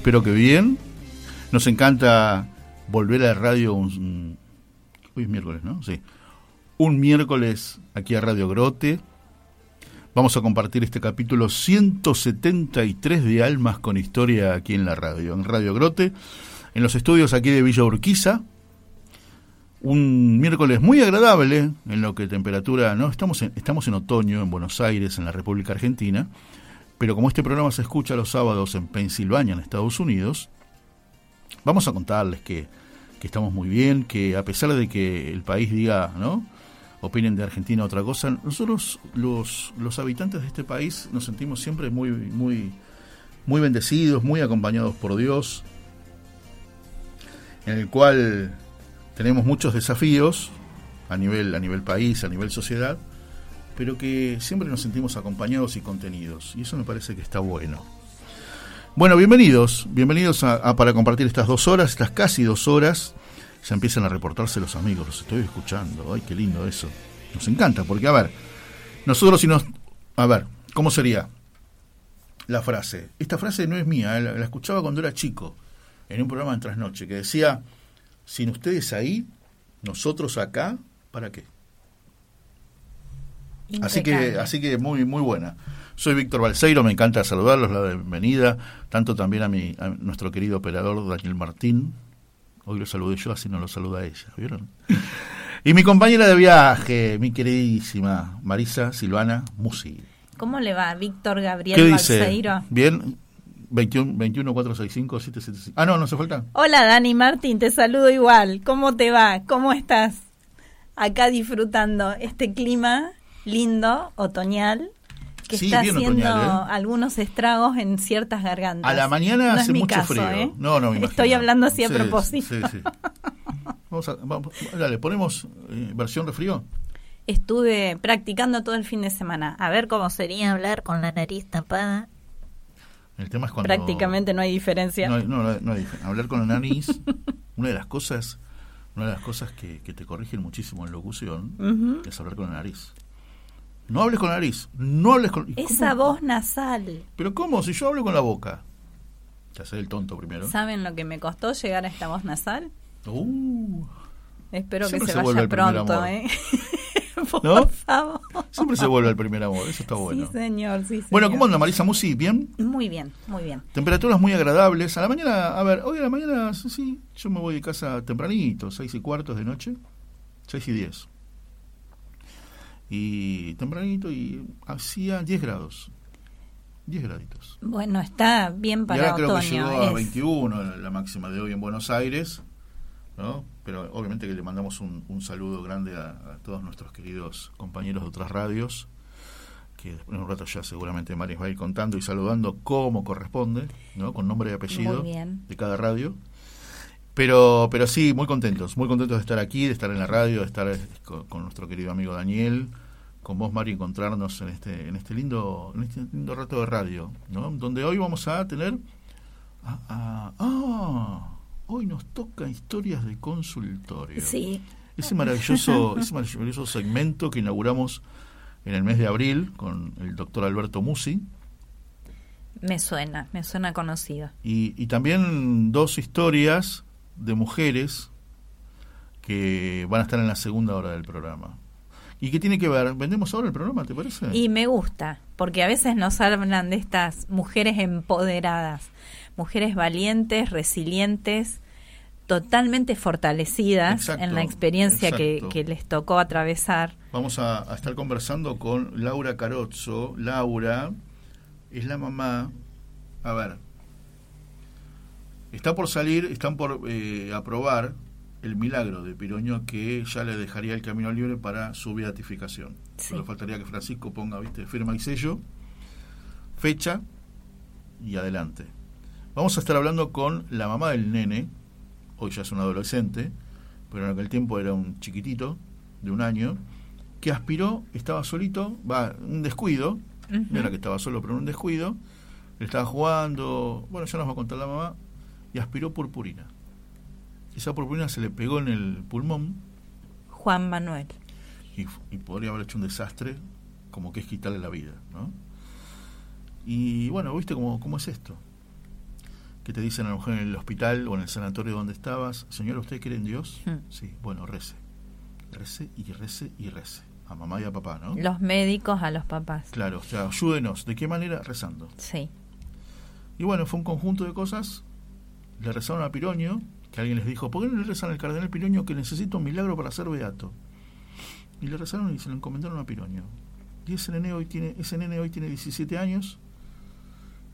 Espero que bien. Nos encanta volver a la radio un, hoy es miércoles, ¿no? Sí. Un miércoles aquí a Radio Grote. Vamos a compartir este capítulo 173 de Almas con Historia aquí en la radio, en Radio Grote, en los estudios aquí de Villa Urquiza. Un miércoles muy agradable, en lo que temperatura, ¿no? Estamos estamos en otoño en Buenos Aires, en la República Argentina pero como este programa se escucha los sábados en Pensilvania, en Estados Unidos, vamos a contarles que, estamos muy bien, que a pesar de que el país diga, ¿no? opinen de Argentina otra cosa, nosotros los, los habitantes de este país nos sentimos siempre muy, muy, muy bendecidos, muy acompañados por Dios, en el cual tenemos muchos desafíos a nivel, a nivel país, a nivel sociedad, pero que siempre nos sentimos acompañados y contenidos. Y eso me parece que está bueno. Bueno, bienvenidos, bienvenidos a, para compartir estas dos horas, estas casi dos horas. Ya empiezan a reportarse los amigos, los estoy escuchando. Ay, qué lindo eso. Nos encanta, porque a ver, nosotros si nos... A ver, ¿cómo sería la frase? Esta frase no es mía, eh, la, escuchaba cuando era chico, en un programa en trasnoche, que decía, sin ustedes ahí, nosotros acá, ¿para qué? Así que, así que muy, muy buena. Soy Víctor Balseiro, me encanta saludarlos, la bienvenida, tanto también a, mi, a nuestro querido operador Daniel Martín. Hoy lo saludé yo, así no lo saluda ella, ¿vieron? Y mi compañera de viaje, mi queridísima Marisa Silvana Musi. ¿Cómo le va, Víctor Gabriel Balseiro? Bien, 21, 21 465 775. Ah, no, no se falta. Hola, Dani Martín, te saludo igual. ¿Cómo te va? ¿Cómo estás? Acá disfrutando este clima lindo, otoñal, que está haciendo ¿eh? algunos estragos en ciertas gargantas. A la mañana hace mucho frío. ¿eh? No, no, Estoy hablando así a propósito. Sí, vamos a, vamos, dale, ponemos eh, versión de frío. Estuve practicando todo el fin de semana. A ver cómo sería hablar con la nariz tapada. El tema es cuando... Prácticamente no hay diferencia. No, no, no hay Hablar con la nariz, una de las cosas, una de las cosas que, que te corrigen muchísimo en locución es hablar con la nariz. No hables con la nariz. No hables con. Esa voz nasal. Pero ¿cómo? Si yo hablo con la boca. Te hace el tonto primero. ¿Saben lo que me costó llegar a esta voz nasal? Uh. Espero que se, vaya pronto, ¿eh? Por favor. Siempre se vuelve el primer amor, eso está bueno. Sí, señor, sí, Bueno, ¿cómo anda Marisa Musi? ¿Bien? Muy bien, muy bien. Temperaturas muy agradables. A la mañana, a ver, hoy a la mañana, sí, yo me voy de casa tempranito, seis y cuartos de noche, seis y diez. Y tempranito y hacía 10 grados. 10 graditos. Bueno, está bien para y ahora creo que llegó a 21 la máxima de hoy en Buenos Aires, ¿no? Pero obviamente que le mandamos un, un saludo grande a, todos nuestros queridos compañeros de otras radios, que después en un rato ya seguramente Maris va a ir contando y saludando como corresponde, ¿no? Con nombre y apellido de cada radio. Pero, pero sí, muy contentos, muy contentos de estar aquí, de estar en la radio, de estar eh, con, nuestro querido amigo Daniel, con vos, Mario, encontrarnos en este, en este lindo, en este lindo rato de radio, ¿no? Donde hoy vamos a tener, ah, hoy nos toca historias de consultorio. Sí. Ese maravilloso, ese maravilloso segmento que inauguramos en el mes de abril con el doctor Alberto Musi. Me suena, me suena conocido. Y, y también dos historias de mujeres que van a estar en la segunda hora del programa. ¿Y qué tiene que ver? ¿Vendemos ahora el programa, te parece? Y me gusta, porque a veces nos hablan de estas mujeres empoderadas, mujeres valientes, resilientes, totalmente fortalecidas en la experiencia que, les tocó atravesar. Vamos a, estar conversando con Laura Carozzo. Laura es la mamá, a ver, Está por salir, están por eh, aprobar el milagro de Piroño que ya le dejaría el camino libre para su beatificación. Solo faltaría que Francisco ponga, viste, firma y sello, fecha y adelante. Vamos a estar hablando con la mamá del nene, hoy ya es un adolescente, pero en aquel tiempo era un chiquitito de un año, que aspiró, estaba solito, va, un descuido, no era que estaba solo, pero un descuido, le estaba jugando, bueno, ya nos va a contar la mamá, y aspiró purpurina. Esa purpurina se le pegó en el pulmón. Juan Manuel. Y, podría haber hecho un desastre, como que es quitarle la vida, ¿no? Y bueno, ¿viste cómo, cómo es esto? Que te dicen a la mujer en el hospital o en el sanatorio donde estabas, señora, ¿usted cree en Dios? Hmm. Sí, bueno, rece. Rece y rece y rece. A mamá y a papá, ¿no? Los médicos a los papás. Claro, o sea, ayúdenos. ¿De qué manera? Rezando. Sí. Y bueno, fue un conjunto de cosas le rezaron a Piroño, que alguien les dijo, ¿por qué no le rezan al cardenal Piroño que necesita un milagro para ser beato? Y le rezaron y se lo encomendaron a Piroño. Y ese nene hoy tiene, ese nene hoy tiene 17 años,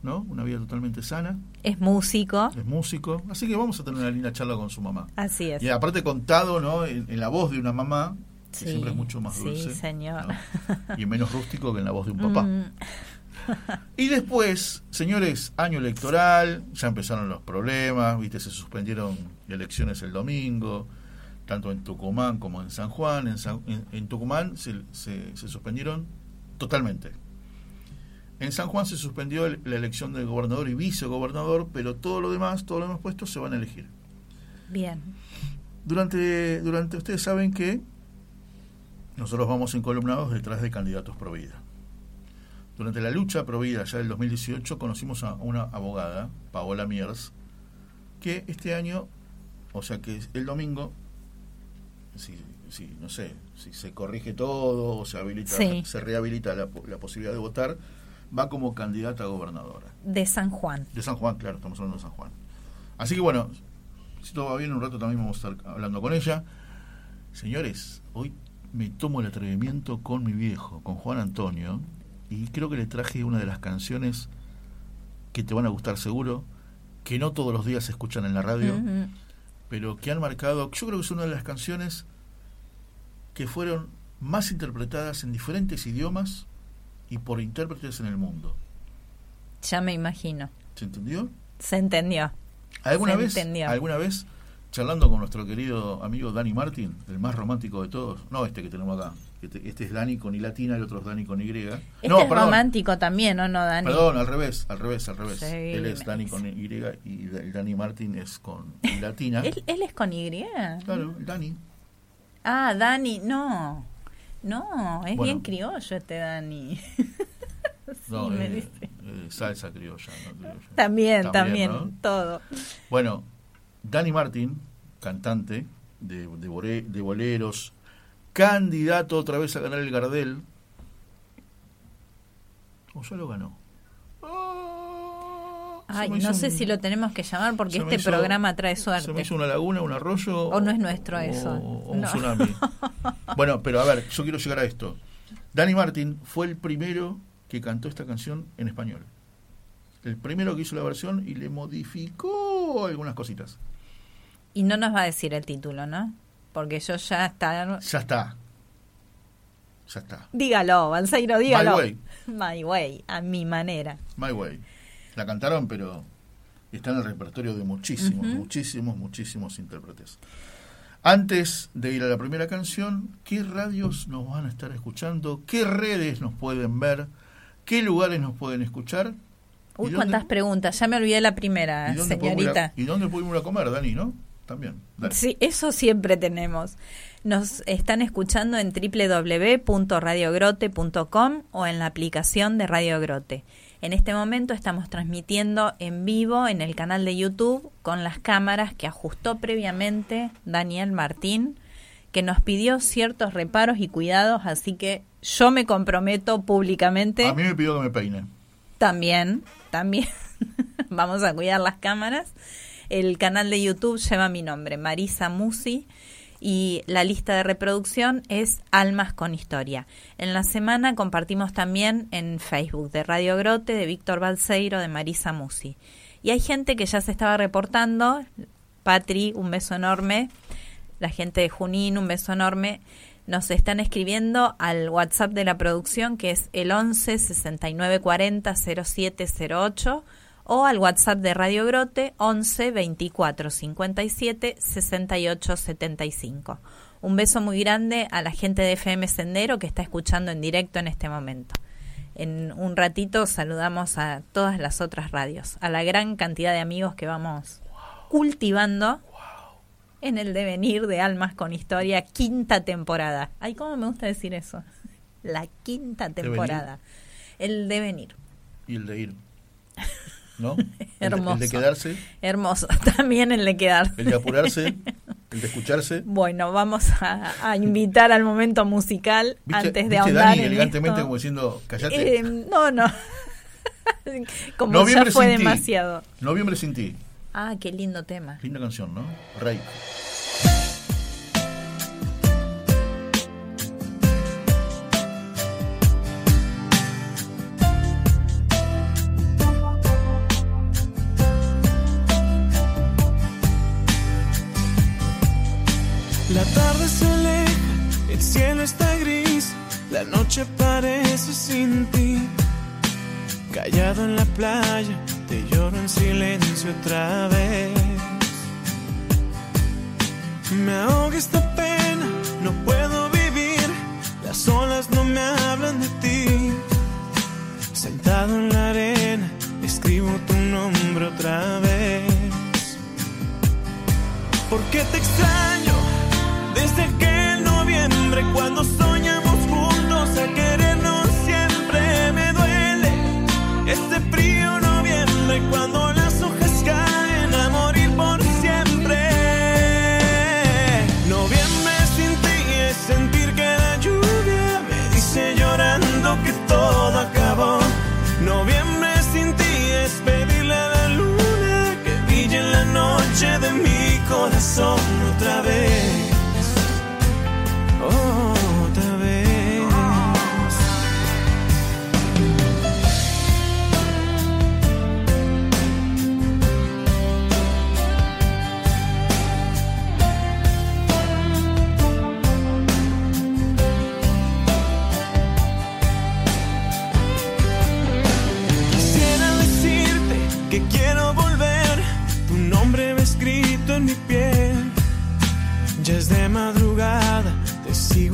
¿no? Una vida totalmente sana. Es músico. Es músico. Así que vamos a tener una linda charla con su mamá. Así es. Y aparte contado, ¿no? En, la voz de una mamá, que siempre es mucho más dulce. Sí, señor. Y menos rústico que en la voz de un papá. Mm. Y después, señores, año electoral, ya empezaron los problemas, viste, se suspendieron elecciones el domingo, tanto en Tucumán como en San Juan. En, Tucumán se, se, suspendieron totalmente. En San Juan se suspendió la elección del gobernador y vicegobernador, pero todo lo demás, todos los demás puestos se van a elegir. Bien. Durante, durante ustedes saben que nosotros vamos encolumnados detrás de candidatos pro vida. Durante la lucha provida ya del 2018 conocimos a una abogada, Paola Miers, que este año, o sea que el domingo, si, si no sé, si se corrige todo o se habilita, se rehabilita la, posibilidad de votar, va como candidata a gobernadora. De San Juan. De San Juan, claro, estamos hablando de San Juan. Así que bueno, si todo va bien, un rato también vamos a estar hablando con ella. Señores, hoy me tomo el atrevimiento con mi viejo, con Juan Antonio, y creo que le traje una de las canciones que te van a gustar seguro, que no todos los días se escuchan en la radio, pero que han marcado, yo creo que es una de las canciones que fueron más interpretadas en diferentes idiomas y por intérpretes en el mundo. Ya me imagino. ¿Se entendió? Se entendió. ¿Alguna vez, ¿Alguna vez charlando con nuestro querido amigo Dani Martin, el más romántico de todos, no este que tenemos acá, este, este es Dani con I latina, el otro es Dani con Y. Este no, es romántico también, ¿o no, Dani? Perdón, al revés, al revés, al revés. él es Dani con Y y Dani Martin es con I latina. ¿Él, es con Y? Claro, Dani. Ah, Dani, no. No, es bien criollo este Dani. no, eh, eh, salsa criolla, También, también, todo. Bueno, Dani Martin, cantante de, de, boleros, candidato otra vez a ganar el Gardel. ¿O ya lo ganó? Ah, Ay, no sé si lo tenemos que llamar porque este programa trae suerte. Se me hizo una laguna, un arroyo. O no es nuestro eso. O, un tsunami. bueno, pero a ver, yo quiero llegar a esto. Dani Martin fue el primero que cantó esta canción en español. El primero que hizo la versión y le modificó algunas cositas. Y no nos va a decir el título, ¿no? Porque yo ya está. Ya está. Ya está. Dígalo, Balseiro, dígalo. My Way. My Way, a mi manera. My Way. La cantaron, pero está en el repertorio de muchísimos, muchísimos, muchísimos intérpretes. Antes de ir a la primera canción, ¿qué radios nos van a estar escuchando? ¿Qué redes nos pueden ver? ¿Qué lugares nos pueden escuchar? Uy, cuántas preguntas. Ya me olvidé la primera, señorita. ¿Y dónde podemos ir a comer, Dani, no? También. Sí, eso siempre tenemos. Nos están escuchando en www.radiogrote.com o en la aplicación de Radio Grote. En este momento estamos transmitiendo en vivo en el canal de YouTube con las cámaras que ajustó previamente Daniel Martín, que nos pidió ciertos reparos y cuidados, así que yo me comprometo públicamente. A mí me pidió que me peine. También, también. Vamos a cuidar las cámaras. El canal de YouTube lleva mi nombre, Marisa Musi y la lista de reproducción es Almas con Historia. En la semana compartimos también en Facebook de Radio Grote, de Víctor Balseiro, de Marisa Musi. Y hay gente que ya se estaba reportando, Patri, un beso enorme, la gente de Junín, un beso enorme, nos están escribiendo al WhatsApp de la producción que es el 11 69 40 0708 o al WhatsApp de Radio Grote 11 24 57 68 75. Un beso muy grande a la gente de FM Sendero que está escuchando en directo en este momento. En un ratito saludamos a todas las otras radios, a la gran cantidad de amigos que vamos cultivando en el devenir de Almas con Historia, quinta temporada. Ay, cómo me gusta decir eso. La quinta temporada. El devenir. Y el de ir. ¿no? Hermoso. El de, quedarse. Hermoso. También el de quedarse. El de apurarse. el de escucharse. Bueno, vamos a, invitar al momento musical antes de ahondar Dani, elegantemente como diciendo, callate. Eh, no, no. como ya fue demasiado. Noviembre sin ti. Ah, qué lindo tema. Linda canción, ¿no? Rey. La noche parece sin ti. Callado en la playa, te lloro en silencio otra vez. Me ahoga esta pena, no puedo vivir, las olas no me hablan de ti. Sentado en la arena, escribo tu nombre otra vez. ¿Por qué te extraño? Desde aquel noviembre cuando Este frío noviembre cuando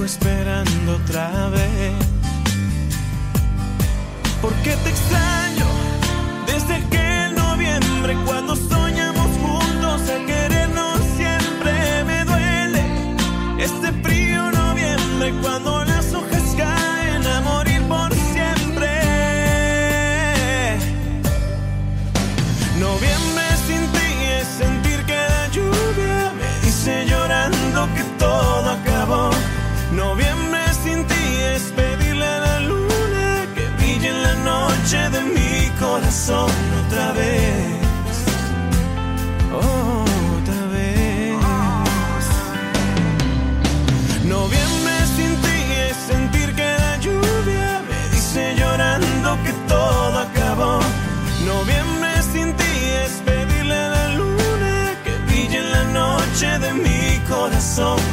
esperando otra vez. Corazón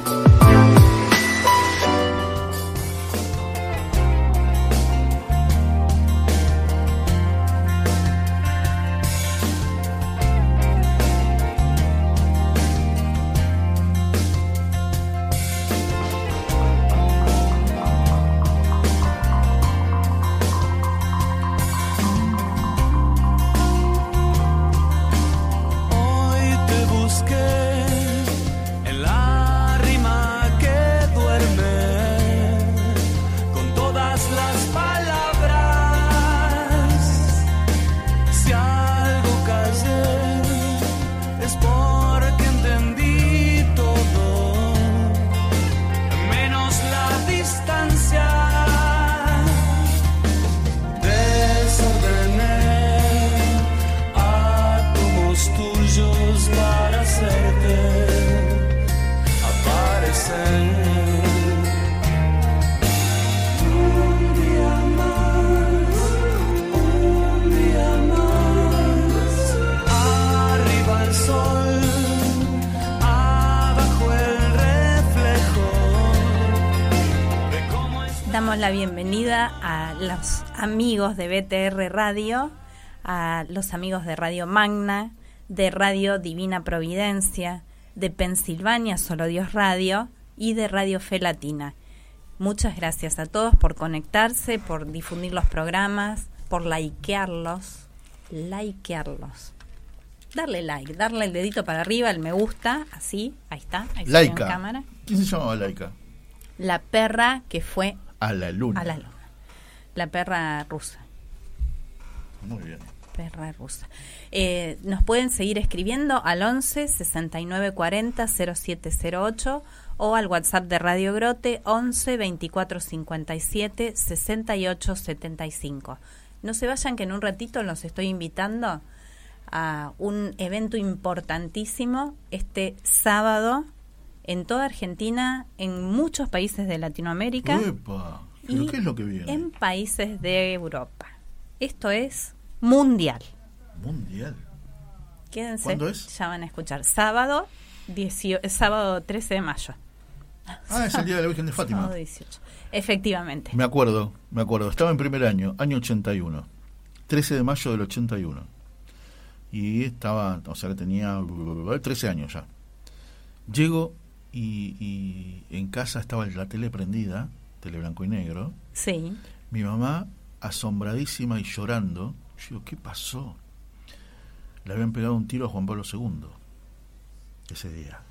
Amigos de BTR Radio, a los amigos de Radio Magna, de Radio Divina Providencia, de Pensilvania Solo Dios Radio y de Radio Fe Latina. Muchas gracias a todos por conectarse, por difundir los programas, por likearlos, likearlos. Darle like, darle el dedito para arriba, el me gusta, así, ahí está, ahí está en cámara. ¿Quién se llamaba Laika? La perra que fue a la luna. A la luna. La perra rusa. Muy bien. Perra rusa. Eh, nos pueden seguir escribiendo al 11 69 40 0708 o al WhatsApp de Radio Grote 11 24 57 68 75. No se vayan que en un ratito los estoy invitando a un evento importantísimo este sábado en toda Argentina, en muchos países de Latinoamérica qué es lo que viene? En países de Europa. Esto es mundial. Mundial. Quédense. ¿Cuándo es? Ya van a escuchar. Sábado, sábado 13 de mayo. Ah, es el día de la Virgen de Fátima. Sábado 18. Efectivamente. Me acuerdo, me acuerdo. Estaba en primer año, año 81. 13 de mayo del 81. Y estaba, o sea tenía 13 años ya. Llego y, y en casa estaba la tele prendida tele blanco y negro. Sí. Mi mamá, asombradísima y llorando, yo digo, ¿qué pasó? Le habían pegado un tiro a Juan Pablo II ese día.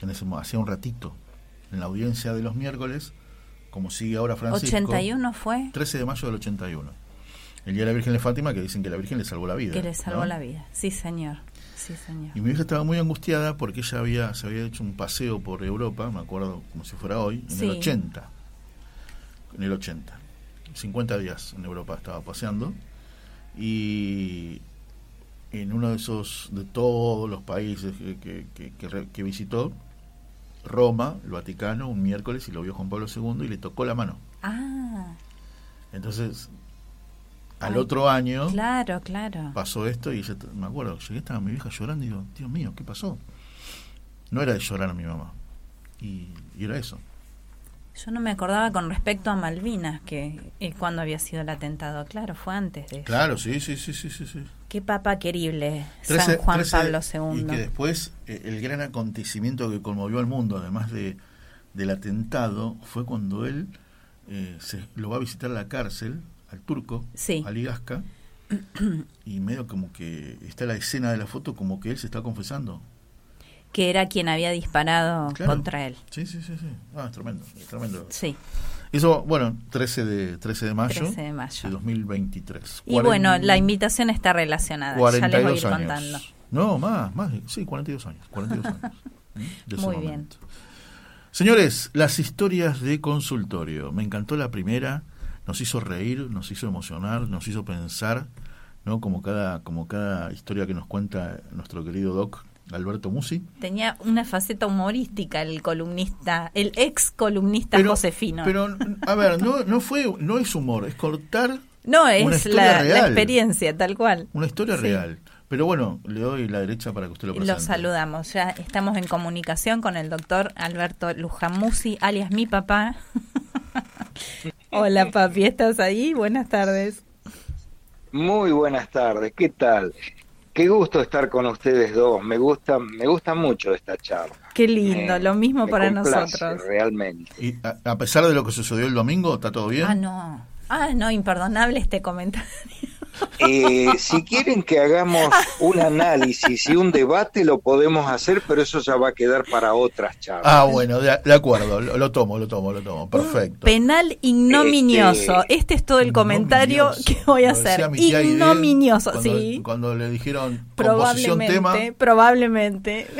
En ese, hacía un ratito, en la audiencia de los miércoles, como sigue ahora Francisco. ¿81 fue? 13 de mayo del 81. El día de la Virgen de Fátima, que dicen que la Virgen le salvó la vida. Que le salvó la vida, sí señor. Sí, señor. Y mi hija estaba muy angustiada porque ella había, se había hecho un paseo por Europa, me acuerdo como si fuera hoy, en el 80 en el 80. 50 días en Europa estaba paseando y en uno de esos, de todos los países que, que, visitó, Roma, el Vaticano, un miércoles y lo vio Juan Pablo II y le tocó la mano. Ah. Entonces, al otro año claro, claro. pasó esto y me acuerdo, llegué, estaba mi vieja llorando y digo, Dios mío, ¿qué pasó? No era de llorar a mi mamá. y era eso. Yo no me acordaba con respecto a Malvinas, que eh, cuando había sido el atentado. Claro, fue antes de eso. Claro, sí, sí, sí, sí, sí. Qué papa querible, San Juan Pablo II. Y que después eh, el gran acontecimiento que conmovió al mundo, además de del atentado, fue cuando él eh, se, lo va a visitar a la cárcel al turco, sí. a Ligasca, y medio como que está la escena de la foto como que él se está confesando. Que era quien había disparado contra él. Sí, sí, sí, sí. Ah, es tremendo, es tremendo. Sí. Eso, bueno, 13 de, 13 de mayo. 13 de mayo. De 2023. Y bueno, la invitación está relacionada. ya les voy a ir contando. No, más, más, sí, 42 años. 42 años. Muy bien. Señores, las historias de consultorio. Me encantó la primera, nos hizo reír, nos hizo emocionar, nos hizo pensar, ¿no? Como cada, como cada historia que nos cuenta nuestro querido Doc Alberto Musi. Tenía una faceta humorística el columnista, el ex columnista Josefino. Pero, a ver, no, no fue, no es humor, es cortar. No, es la, experiencia, tal cual. Una historia real. Pero bueno, le doy la derecha para que usted lo presente. Lo saludamos. Ya estamos en comunicación con el doctor Alberto Lujamusi, alias mi papá. Hola papi, ¿estás ahí? Buenas tardes. Muy buenas tardes, ¿qué tal? Qué gusto estar con ustedes dos. Me gusta, me gusta mucho esta charla. Qué lindo, lo mismo para nosotros. Realmente. Y a, pesar de lo que sucedió el domingo, ¿está todo bien? Ah, no. Ah, no, imperdonable este comentario. Eh, si quieren que hagamos un análisis y un debate, lo podemos hacer, pero eso ya va a quedar para otras charlas. Ah, bueno, de, acuerdo, lo, tomo, lo tomo, lo tomo, perfecto. penal ignominioso. Este, este, es todo el comentario que voy a hacer. Ignominioso, cuando, sí. Cuando le dijeron probablemente, tema. Probablemente.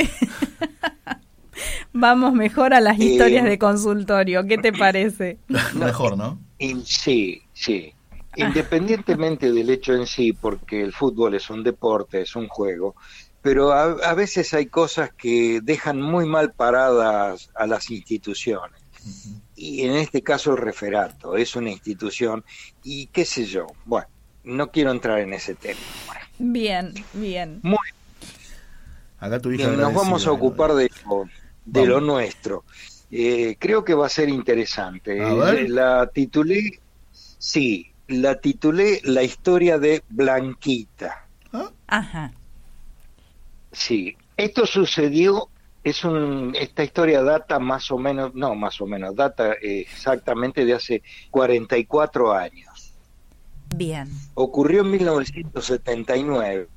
Vamos mejor a las historias eh, de consultorio. ¿Qué te parece? mejor, ¿no? Sí, sí. Independientemente del hecho en sí, porque el fútbol es un deporte, es un juego, pero a, veces hay cosas que dejan muy mal paradas a las instituciones. Y en este caso el referato es una institución y qué sé yo. Bueno, no quiero entrar en ese tema. Bien, bien. Muy Acá tu nos vamos a ocupar de lo, de lo nuestro. Eh, creo que va a ser interesante. La titulé, sí, la titulé La historia de Blanquita. ¿Ah? Ajá. Sí, esto sucedió, es un, esta historia data más o menos, no más o menos, data exactamente de hace 44 años. Bien. Ocurrió en 1979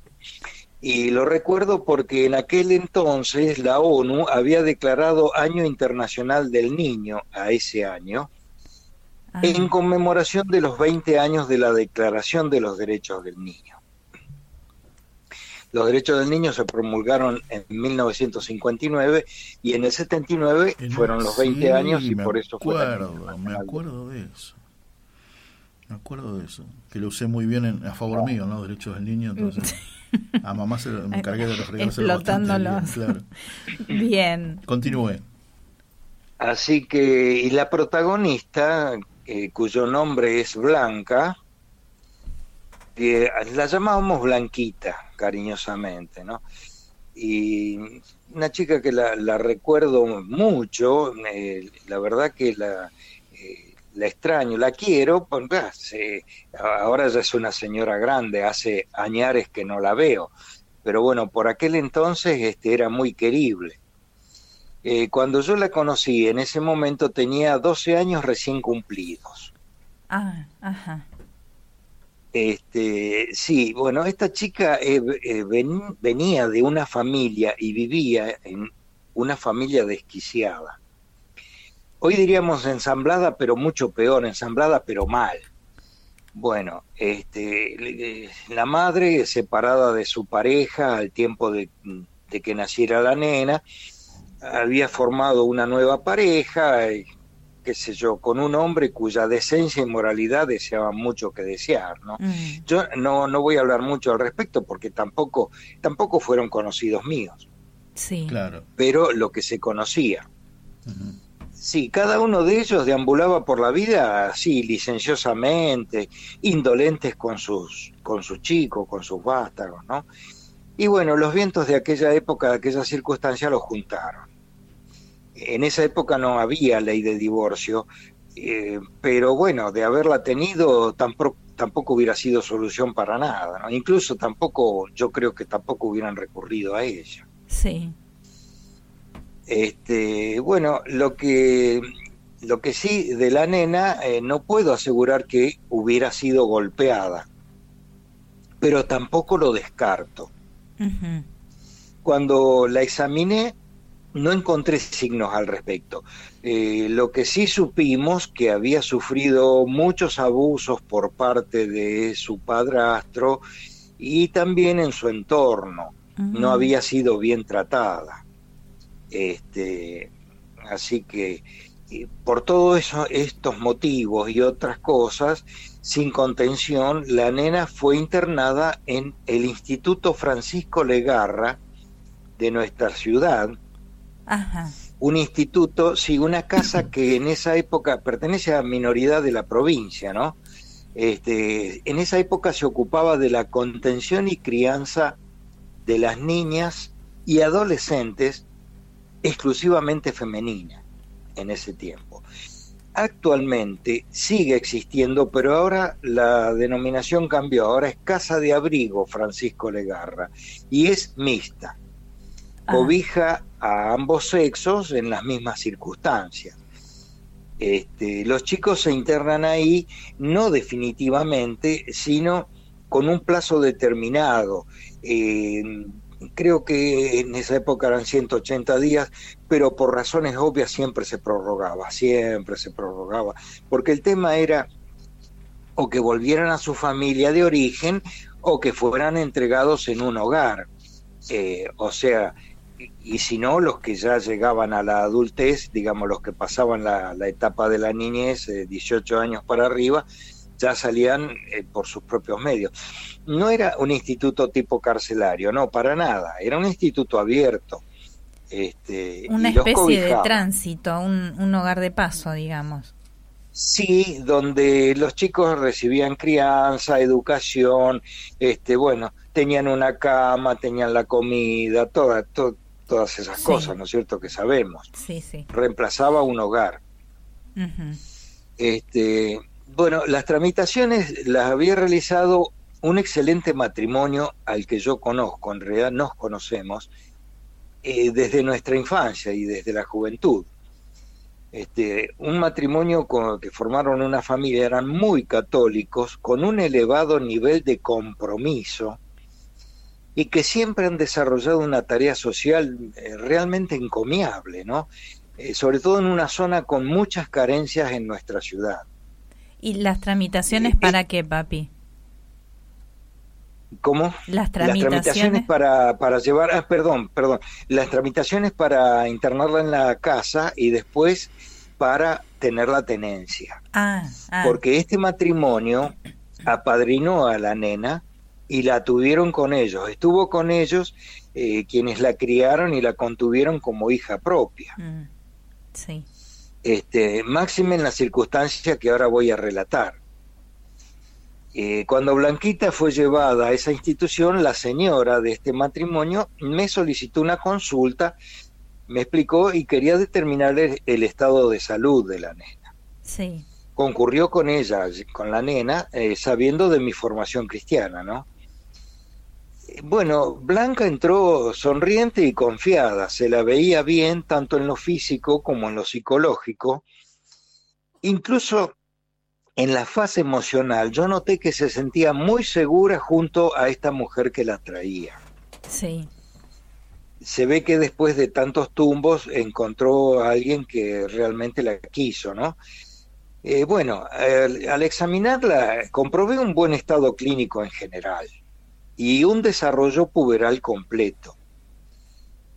y lo recuerdo porque en aquel entonces la ONU había declarado Año Internacional del Niño a ese año en conmemoración de los 20 años de la Declaración de los Derechos del Niño. Los derechos del niño se promulgaron en 1959 y en el 79 fueron los 20 años y por eso fue. me acuerdo de eso. Me acuerdo de eso. Que lo usé muy bien a favor mío, ¿no? Derechos del niño. Entonces, a mamá se, me encargué de los. Explotándolos. Claro. Bien. Continúe. Así que, y la protagonista, eh, cuyo nombre es Blanca, la llamábamos Blanquita, cariñosamente, ¿no? Y una chica que la, recuerdo mucho, eh, la verdad que la, eh, la extraño, la quiero, porque ahora ya es una señora grande, hace añares que no la veo, pero bueno, por aquel entonces este, era muy querible. Eh, cuando yo la conocí, en ese momento tenía 12 años recién cumplidos. Ah, ajá. Este, sí, bueno, esta chica eh, eh, venía de una familia y vivía en una familia desquiciada. Hoy diríamos ensamblada, pero mucho peor, ensamblada, pero mal. Bueno, este, la madre separada de su pareja al tiempo de que naciera la nena, había formado una nueva pareja, y, qué sé yo, con un hombre cuya decencia y moralidad deseaban mucho que desear, ¿no? Mm. Yo no, no voy a hablar mucho al respecto porque tampoco, tampoco fueron conocidos míos. Sí. Claro. Pero lo que se conocía. Sí, cada uno de ellos deambulaba por la vida así, licenciosamente, indolentes con sus, con sus chicos, con sus vástagos, ¿no? Y bueno, los vientos de aquella época, de aquella circunstancia, los juntaron. En esa época no había ley de divorcio, eh, pero bueno, de haberla tenido tampoco, tampoco hubiera sido solución para nada, ¿no? Incluso tampoco, yo creo que tampoco hubieran recurrido a ella. Sí. Este, bueno, lo que Lo que sí, de la nena, eh, no puedo asegurar que hubiera sido golpeada, pero tampoco lo descarto. Cuando la examiné, no encontré signos al respecto. Eh, lo que sí supimos que había sufrido muchos abusos por parte de su padrastro y también en su entorno. No había sido bien tratada. Este, así que por todos estos motivos y otras cosas, sin contención, la nena fue internada en el Instituto Francisco Legarra de nuestra ciudad. Un instituto, sí, una casa que en esa época pertenece a minoridad de la provincia, ¿no? Este, en esa época se ocupaba de la contención y crianza de las niñas y adolescentes exclusivamente femeninas en ese tiempo. Actualmente sigue existiendo, pero ahora la denominación cambió, ahora es Casa de Abrigo Francisco Legarra y es mixta. Cobija a ambos sexos en las mismas circunstancias. Este, los chicos se internan ahí no definitivamente, sino con un plazo determinado. Eh, creo que en esa época eran 180 días, pero por razones obvias siempre se prorrogaba, siempre se prorrogaba, porque el tema era o que volvieran a su familia de origen o que fueran entregados en un hogar. Eh, o sea, y, si no, los que ya llegaban a la adultez, digamos, los que pasaban la, etapa de la niñez, 18 años para arriba, ya salían eh, por sus propios medios. No era un instituto tipo carcelario, no, para nada, era un instituto abierto. Este, Una especie de tránsito, un, hogar de paso, digamos. Sí, donde los chicos recibían crianza, educación, este, bueno, tenían una cama, tenían la comida, toda, todas esas cosas, ¿no es cierto? Que sabemos. Sí, sí. Reemplazaba un hogar. Este, bueno, las tramitaciones las había realizado un excelente matrimonio al que yo conozco, en realidad nos conocemos, eh, desde nuestra infancia y desde la juventud. Este, un matrimonio con, que formaron una familia, eran muy católicos, con un elevado nivel de compromiso y que siempre han desarrollado una tarea social eh, realmente encomiable, ¿no? Eh, sobre todo en una zona con muchas carencias en nuestra ciudad. ¿Y las tramitaciones eh, para qué, papi? ¿Cómo? Las tramitaciones, para, para llevar, ah, perdón, perdón, las tramitaciones para internarla en la casa y después para tener la tenencia. Ah, ah. Porque este matrimonio apadrinó a la nena y la tuvieron con ellos. Estuvo con ellos eh, quienes la criaron y la contuvieron como hija propia. Mm, sí este, máxime en la circunstancia que ahora voy a relatar. Eh, cuando Blanquita fue llevada a esa institución, la señora de este matrimonio me solicitó una consulta, me explicó y quería determinar el, estado de salud de la nena. Sí. Concurrió con ella, con la nena, eh, sabiendo de mi formación cristiana, ¿no? Bueno, Blanca entró sonriente y confiada, se la veía bien tanto en lo físico como en lo psicológico. Incluso en la fase emocional yo noté que se sentía muy segura junto a esta mujer que la traía. Sí. Se ve que después de tantos tumbos encontró a alguien que realmente la quiso, ¿no? Eh, bueno, al examinarla comprobé un buen estado clínico en general y un desarrollo puberal completo.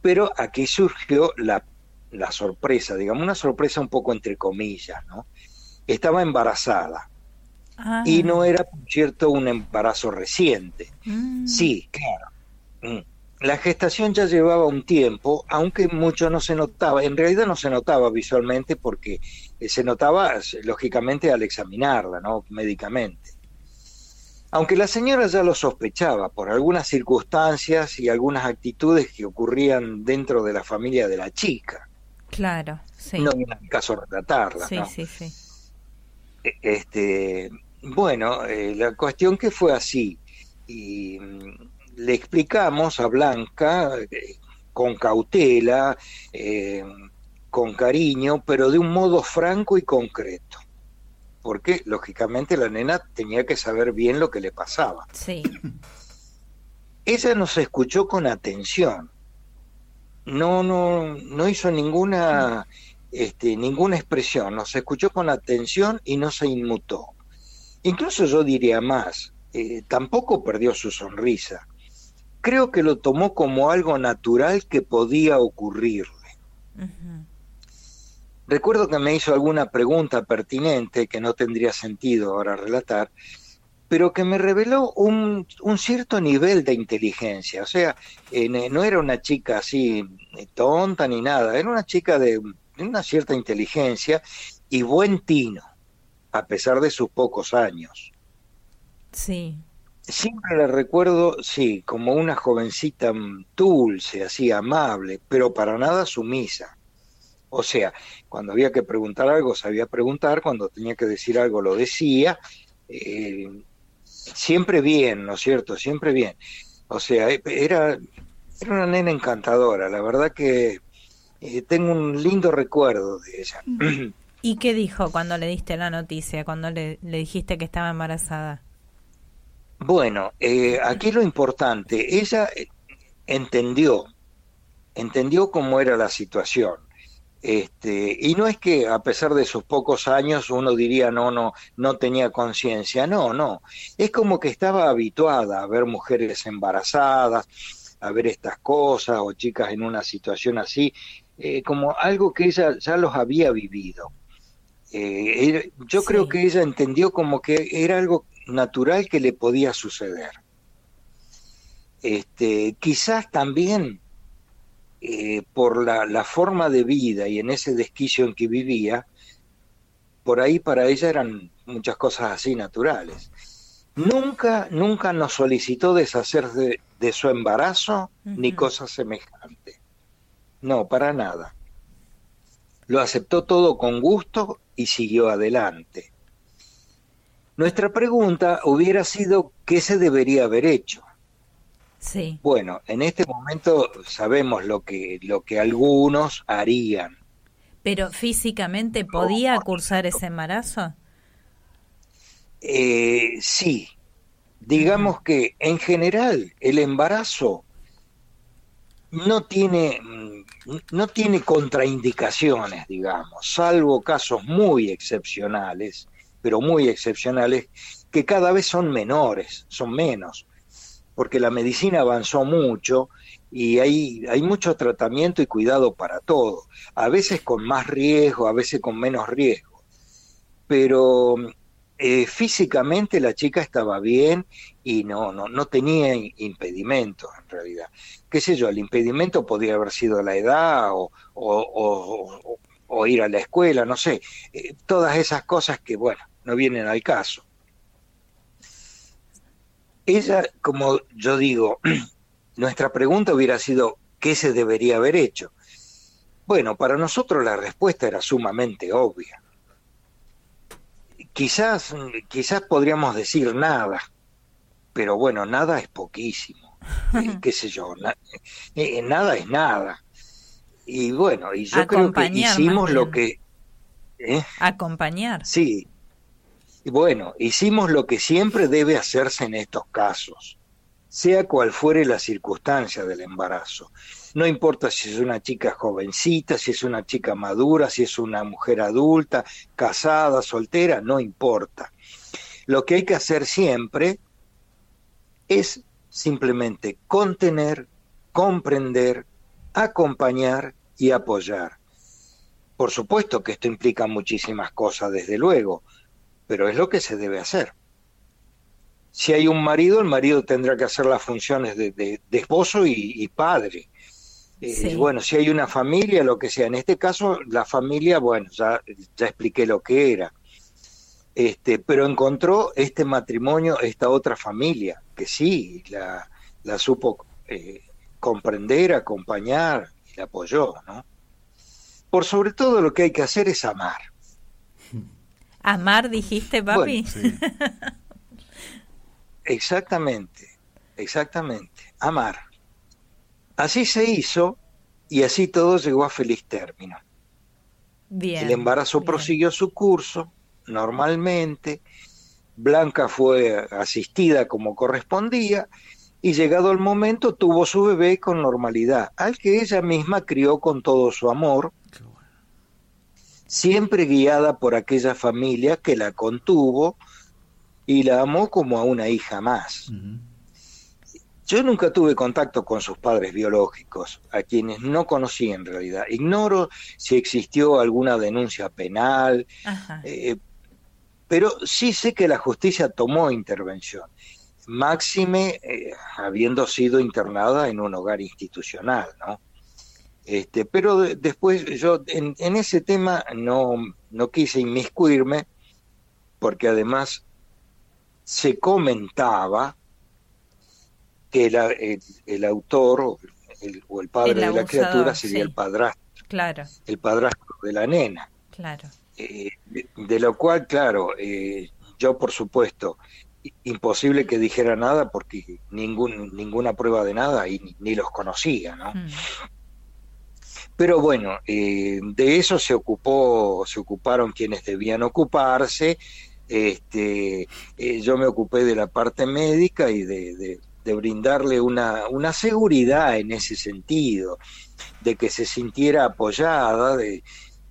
Pero aquí surgió la, sorpresa, digamos, una sorpresa un poco entre comillas, ¿no? Estaba embarazada. Ah. Y no era, por cierto, un embarazo reciente. Mm. Sí, claro. Mm. La gestación ya llevaba un tiempo, aunque mucho no se notaba. En realidad no se notaba visualmente porque eh, se notaba, lógicamente, al examinarla, ¿no? Médicamente. Aunque la señora ya lo sospechaba por algunas circunstancias y algunas actitudes que ocurrían dentro de la familia de la chica. Claro, sí. No en el caso relatarla. Sí, sí, sí. E, este, bueno, eh, la cuestión que fue así. Y mm, le explicamos a Blanca eh, con cautela, eh, con cariño, pero de un modo franco y concreto. Porque, lógicamente, la nena tenía que saber bien lo que le pasaba. Sí. Ella nos escuchó con atención. No, no, no hizo ninguna, este, ninguna expresión. Nos escuchó con atención y no se inmutó. Incluso yo diría más, eh, tampoco perdió su sonrisa. Creo que lo tomó como algo natural que podía ocurrirle. Recuerdo que me hizo alguna pregunta pertinente que no tendría sentido ahora relatar, pero que me reveló un, cierto nivel de inteligencia. O sea, eh, no era una chica así eh, tonta ni nada, era una chica de una cierta inteligencia y buen tino, a pesar de sus pocos años. Sí. Siempre la recuerdo, sí, como una jovencita dulce, así amable, pero para nada sumisa. O sea, cuando había que preguntar algo, sabía preguntar, cuando tenía que decir algo, lo decía. Eh, siempre bien, ¿no es cierto? Siempre bien. O sea, e, era, era una nena encantadora, la verdad que eh, tengo un lindo recuerdo de ella. ¿Y qué dijo cuando le diste la noticia, cuando le dijiste que estaba embarazada? Bueno, eh, aquí lo importante, ella eh, entendió, entendió cómo era la situación. Este, y no es que a pesar de sus pocos años uno diría no, no, no tenía conciencia, no, no. Es como que estaba habituada a ver mujeres embarazadas, a ver estas cosas o chicas en una situación así, eh, como algo que ella ya los había vivido. yo creo que ella entendió como que era algo natural que le podía suceder. Este, quizás también eh, por la, la, forma de vida y en ese desquicio en que vivía, por ahí para ella eran muchas cosas así naturales. Nunca, nunca nos solicitó deshacerse de, su embarazo ni cosas semejantes. No, para nada. Lo aceptó todo con gusto y siguió adelante. Nuestra pregunta hubiera sido qué se debería haber hecho. Sí. Bueno, en este momento sabemos lo que lo que algunos harían. Pero físicamente podía cursar ese embarazo. Eh, sí. Digamos que en general el embarazo no tiene mm, no tiene contraindicaciones, digamos, salvo casos muy excepcionales pero muy excepcionales, que cada vez son menores, son menos, porque la medicina avanzó mucho y hay, hay mucho tratamiento y cuidado para todo, a veces con más riesgo, a veces con menos riesgo, pero eh, físicamente la chica estaba bien y no, no, no tenía impedimentos en realidad. ¿Qué sé yo? El impedimento podría haber sido la edad o, o, ir a la escuela, no sé. Eh, todas esas cosas que, bueno, no vienen al caso. Ella, como yo digo, nuestra pregunta hubiera sido, ¿qué se debería haber hecho? Bueno, para nosotros la respuesta era sumamente obvia. Quizás, quizás podríamos decir nada, pero bueno, nada es poquísimo. Eh, qué sé yo, eh, nada es nada. Y bueno, y yo creo que hicimos lo que... ¿eh? Acompañar. Sí, bueno, hicimos lo que siempre debe hacerse en estos casos, sea cual fuere la circunstancia del embarazo. No importa si es una chica jovencita, si es una chica madura, si es una mujer adulta, casada, soltera, no importa. Lo que hay que hacer siempre es simplemente contener, comprender, acompañar y apoyar. Por supuesto que esto implica muchísimas cosas, desde luego, pero es lo que se debe hacer. Si hay un marido, el marido tendrá que hacer las funciones de, esposo y, padre. Eh, bueno, si hay una familia, lo que sea. En este caso, la familia, bueno, ya, ya expliqué lo que era. Este, pero encontró este matrimonio, esta otra familia, que sí, la, la supo eh, comprender, acompañar y la apoyó, ¿no? Por sobre todo lo que hay que hacer es amar. Amar, dijiste, papi. exactamente, exactamente, amar. Así se hizo y así todo llegó a feliz término. el embarazo prosiguió su curso normalmente, Blanca fue asistida como correspondía y llegado el momento tuvo su bebé con normalidad, al que ella misma crió con todo su amor, siempre guiada por aquella familia que la contuvo y la amó como a una hija más. Yo nunca tuve contacto con sus padres biológicos, a quienes no conocí en realidad. Ignoro si existió alguna denuncia penal, eh, pero sí sé que la justicia tomó intervención. Máxime eh, habiendo sido internada en un hogar institucional, ¿no? Este, pero después yo en, ese tema no, no quise inmiscuirme, porque además se comentaba que el, autor o el, padre de la criatura sería el padrastro. Claro. El padrastro de la nena. Claro. Eh, de, lo cual, claro, eh, yo por supuesto, imposible que dijera nada porque ningún, ninguna prueba de nada y ni, los conocía, ¿no? Hmm. Pero bueno, eh, de eso se ocupó, se ocuparon quienes debían ocuparse. Este, yo me ocupé de la parte médica y de, de brindarle una, una seguridad en ese sentido, de que se sintiera apoyada, de,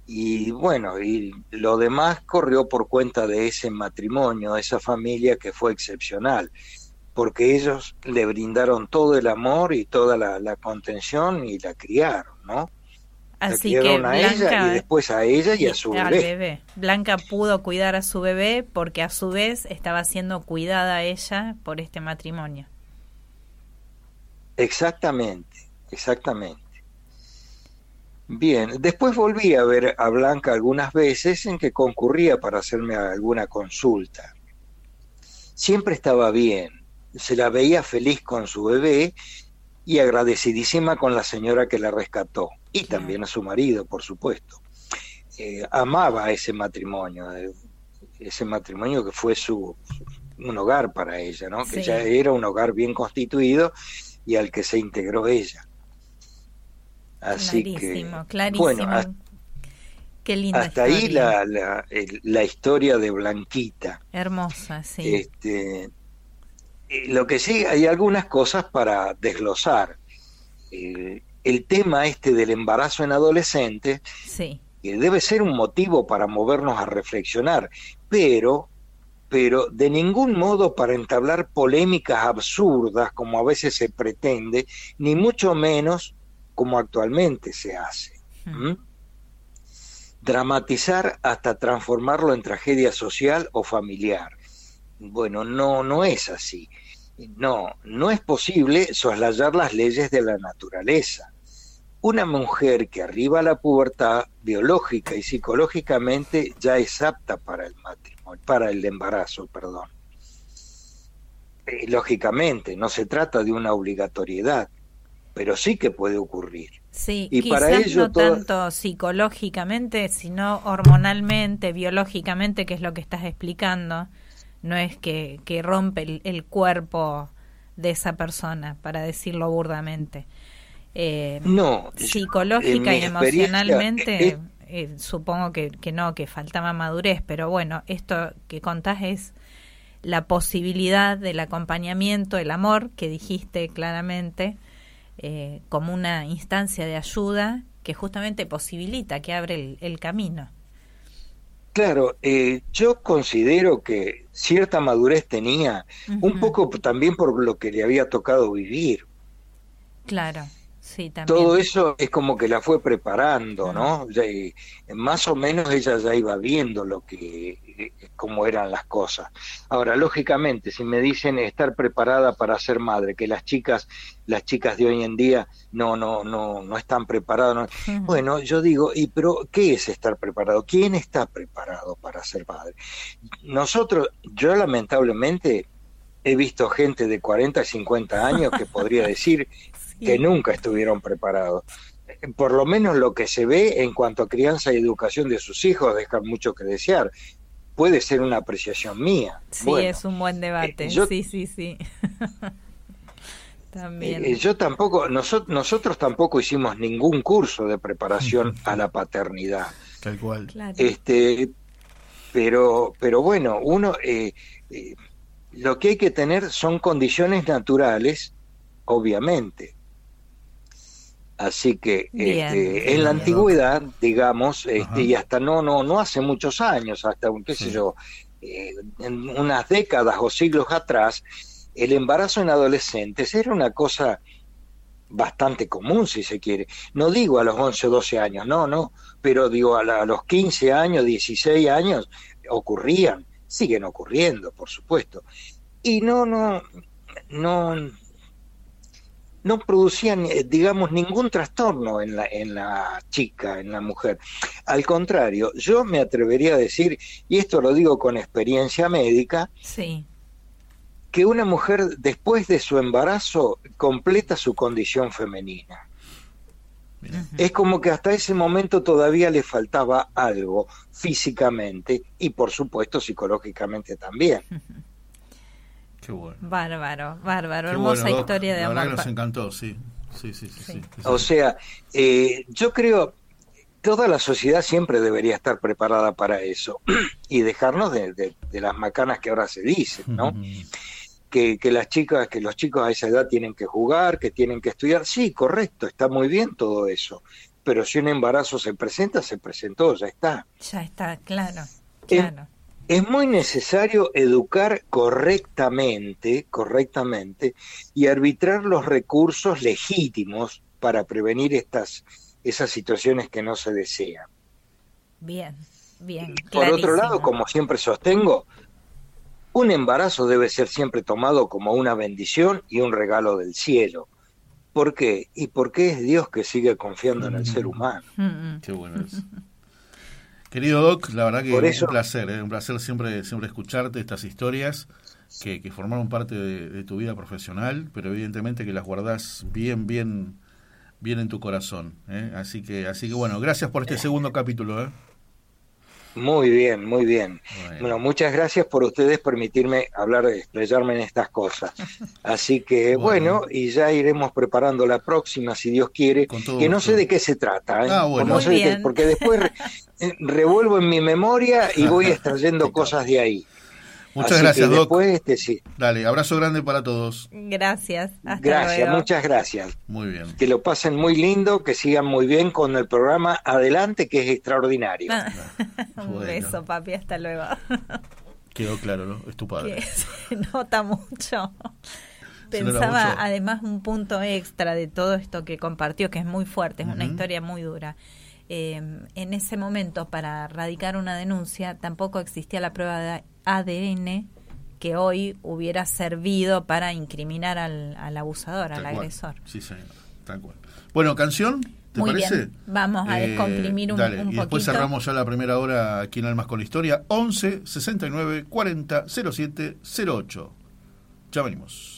y bueno, y lo demás corrió por cuenta de ese matrimonio, esa familia que fue excepcional, porque ellos le brindaron todo el amor y toda la, contención y la criaron, ¿no? Así que Blanca, ella y después a ella y a su bebé. Blanca pudo cuidar a su bebé porque a su vez estaba siendo cuidada ella por este matrimonio. Exactamente, exactamente. Bien, después volví a ver a Blanca algunas veces en que concurría para hacerme alguna consulta. Siempre estaba bien, se la veía feliz con su bebé y agradecidísima con la señora que la rescató, y también a su marido, por supuesto. Eh, amaba ese matrimonio, eh, ese matrimonio que fue su, un hogar para ella, ¿no? Que ya era un hogar bien constituido y al que se integró ella. Así clarísimo, que, clarísimo. bueno, hasta, Qué hasta ahí la, la, historia de Blanquita. Hermosa, sí. Este, eh, lo que sí, hay algunas cosas para desglosar. Eh, el tema este del embarazo en adolescentes sí. que debe ser un motivo para movernos a reflexionar, pero pero de ningún modo para entablar polémicas absurdas como a veces se pretende, ni mucho menos como actualmente se hace. Hmm. Dramatizar hasta transformarlo en tragedia social o familiar. Bueno, no, no es así. No, no es posible soslayar las leyes de la naturaleza. Una mujer que arriba a la pubertad biológica y psicológicamente ya es apta para el matrimonio para el embarazo, perdón. Eh, lógicamente, no se trata de una obligatoriedad, pero sí que puede ocurrir. Sí, y quizás para ello no tanto psicológicamente, sino hormonalmente, biológicamente, que es lo que estás explicando. No es que, que rompe el, cuerpo de esa persona, para decirlo burdamente. Eh, no, psicológica y emocionalmente. Eh, supongo que, que no, que faltaba madurez, pero bueno, esto que contás es la posibilidad del acompañamiento, el amor que dijiste claramente, eh, como una instancia de ayuda que justamente posibilita, que abre el, camino. Claro, eh, yo considero que cierta madurez tenía, un poco también por lo que le había tocado vivir. Claro. Todo eso es como que la fue preparando, ¿no? más o menos ella ya iba viendo lo que cómo eran las cosas. Ahora, lógicamente, si me dicen estar preparada para ser madre, que las chicas, las chicas de hoy en día no, no, no, no están preparadas, bueno, yo digo, ¿y pero qué es estar preparado? ¿Quién está preparado para ser madre? Nosotros, yo lamentablemente he visto gente de 40 y 50 años que podría decir que nunca estuvieron preparados. Por lo menos lo que se ve en cuanto a crianza y educación de sus hijos deja mucho que desear. Puede ser una apreciación mía. Sí, es un buen debate. Eh, sí, sí, sí. También. Eh, yo tampoco, nosotros, nosotros tampoco hicimos ningún curso de preparación a la paternidad. Tal cual. Este, pero, pero bueno, uno, eh, eh, lo que hay que tener son condiciones naturales, obviamente. Así que este, en la antigüedad, digamos, este, y hasta no, no, no hace muchos años, hasta, qué sé yo, eh, en unas décadas o siglos atrás, el embarazo en adolescentes era una cosa bastante común, si se quiere. No digo a los 11 o 12 años, no, no, pero digo a, a los 15 años, 16 años, ocurrían, siguen ocurriendo, por supuesto. Y no, no, no, no producían, eh, digamos, ningún trastorno en la, en la chica, en la mujer. Al contrario, yo me atrevería a decir, y esto lo digo con experiencia médica, sí. que una mujer después de su embarazo completa su condición femenina. Es como que hasta ese momento todavía le faltaba algo físicamente y por supuesto psicológicamente también. Bárbaro, bárbaro, hermosa historia de amor. nos encantó, sí. Sí, sí, sí, O sea, eh, yo creo, toda la sociedad siempre debería estar preparada para eso y dejarnos de, las macanas que ahora se dicen, ¿no? que, que, las chicas, que los chicos a esa edad tienen que jugar, que tienen que estudiar. Sí, correcto, está muy bien todo eso. Pero si un embarazo se presenta, se presentó, ya está. Ya está, claro, claro es muy necesario educar correctamente, correctamente y arbitrar los recursos legítimos para prevenir estas esas situaciones que no se desean. Bien, bien. Por otro lado, como siempre sostengo, un embarazo debe ser siempre tomado como una bendición y un regalo del cielo. ¿Por qué? Y porque es Dios que sigue confiando en el ser humano. Mm, mm. Qué bueno es. Querido Doc, la verdad que es un placer, ¿eh? un placer siempre, siempre escucharte estas historias que, formaron parte de, tu vida profesional, pero evidentemente que las guardás bien, bien, bien en tu corazón. ¿eh? Así que, así que bueno, gracias por este segundo capítulo. ¿eh? Muy bien, muy bien. Bueno. muchas gracias por ustedes permitirme hablar, explayarme en estas cosas. Así que bueno. y ya iremos preparando la próxima, si Dios quiere, que no sé de qué se trata, ¿eh? ah, bueno. porque después revuelvo en mi memoria y voy extrayendo cosas de ahí. Muchas gracias, Doc. Este, sí. Dale, abrazo grande para todos. Gracias. gracias, muchas gracias. Muy bien. Que lo pasen muy lindo, que sigan muy bien con el programa Adelante, que es extraordinario. Un beso, papi, hasta luego. Quedó claro, ¿no? Es tu padre. se nota mucho. Pensaba, además, un punto extra de todo esto que compartió, que es muy fuerte, es una historia muy dura. Eh, en ese momento, para radicar una denuncia, tampoco existía la prueba de ADN que hoy hubiera servido para incriminar al, abusador, al agresor. Sí, señor, tal cual. Bueno, canción. ¿Te Muy parece? Bien. Vamos a eh, descomprimir un, dale, y después cerramos ya la primera hora aquí en Almas con la Historia. 11 69 40 07 08. Ya venimos.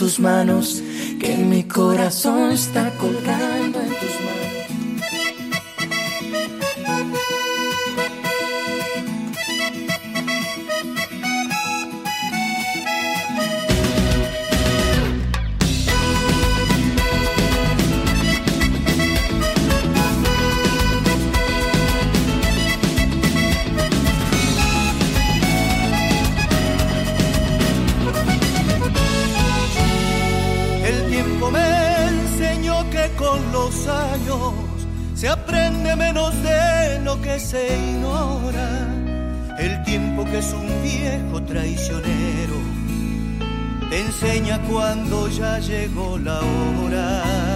tus manos, que mi corazón está cuando ya llegó la hora.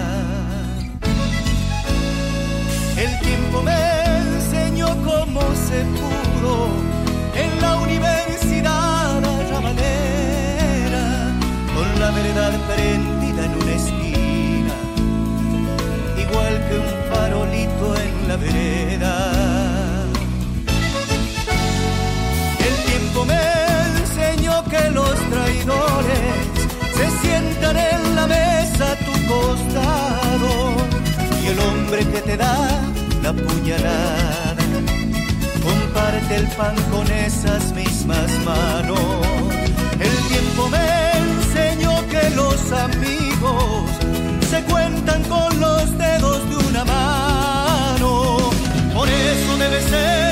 Que te da la puñalada comparte el pan con esas mismas manos. El tiempo me enseñó que los amigos se cuentan con los dedos de una mano. Por eso debe ser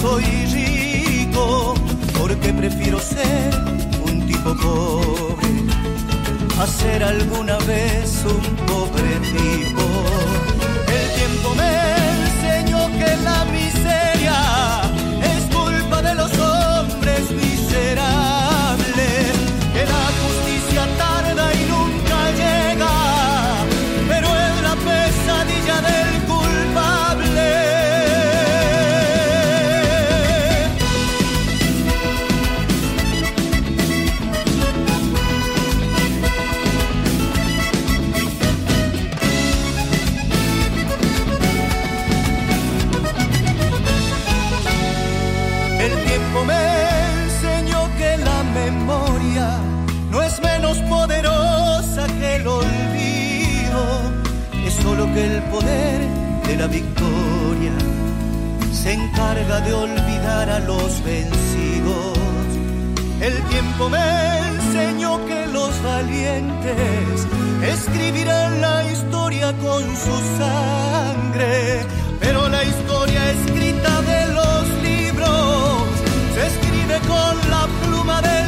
soy rico, porque prefiero ser un tipo pobre, a ser alguna vez un pobre tipo. El tiempo me enseñó que la miseria que el poder de la victoria se encarga de olvidar a los vencidos. El tiempo me enseñó que los valientes escribirán la historia con su sangre, pero la historia escrita de los libros se escribe con la pluma del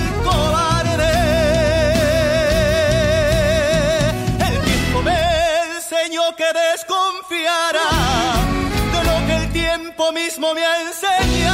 mismo me ha enseñado.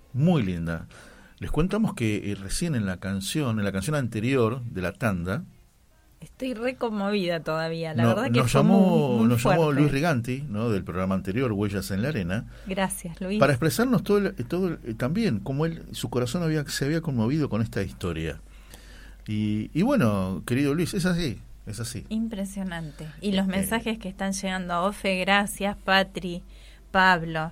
muy linda. Les contamos que eh, recién en la canción, en la canción anterior de la tanda, Estoy re conmovida todavía, la verdad que nos llamó, nos llamó Luis Riganti, ¿no? del programa anterior Huellas en la arena. Gracias, Luis. Para expresarnos todo, todo eh, también cómo él, su corazón había se había conmovido con esta historia. Y, y bueno, querido Luis, es así, es así. Impresionante. Y los eh, mensajes que están llegando a Ofe, gracias, Patri, Pablo.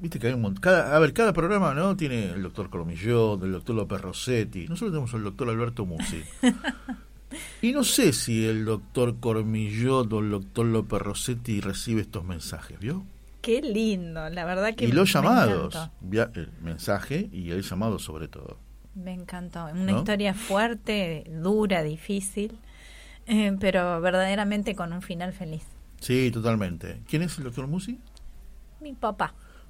Viste que hay un montón. Cada, a ver, cada programa no tiene el doctor Cormillot, el doctor López Rossetti. Nosotros tenemos al doctor Alberto Musi. y no sé si el doctor Cormillot o el doctor López Rossetti recibe estos mensajes, ¿vio? Qué lindo, la verdad que Y los llamados, el mensaje y el llamado sobre todo. Me encantó. Una historia fuerte, dura, difícil, eh, pero verdaderamente con un final feliz. Sí, totalmente. ¿Quién es el doctor Musi? Mi papá.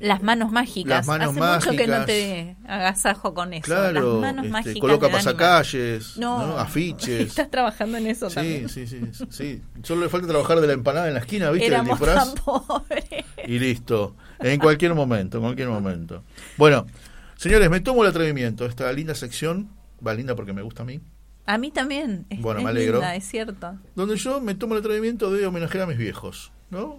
Las manos mágicas. Las manos Hace mágicas. mucho que no te agasajo con eso. Claro, Las manos este, mágicas coloca pasacalles, no, afiches. Estás trabajando en eso sí, también. Sí, sí, sí. Solo le falta trabajar de la empanada en la esquina, ¿viste? Éramos tan pobres. Y listo. En cualquier momento, en cualquier momento. Bueno, señores, me tomo el atrevimiento. Esta linda sección, va linda porque me gusta a mí. A mí también. Es, bueno, me alegro. Linda, es cierto. Donde yo me tomo el atrevimiento de homenajear a mis viejos. ¿no?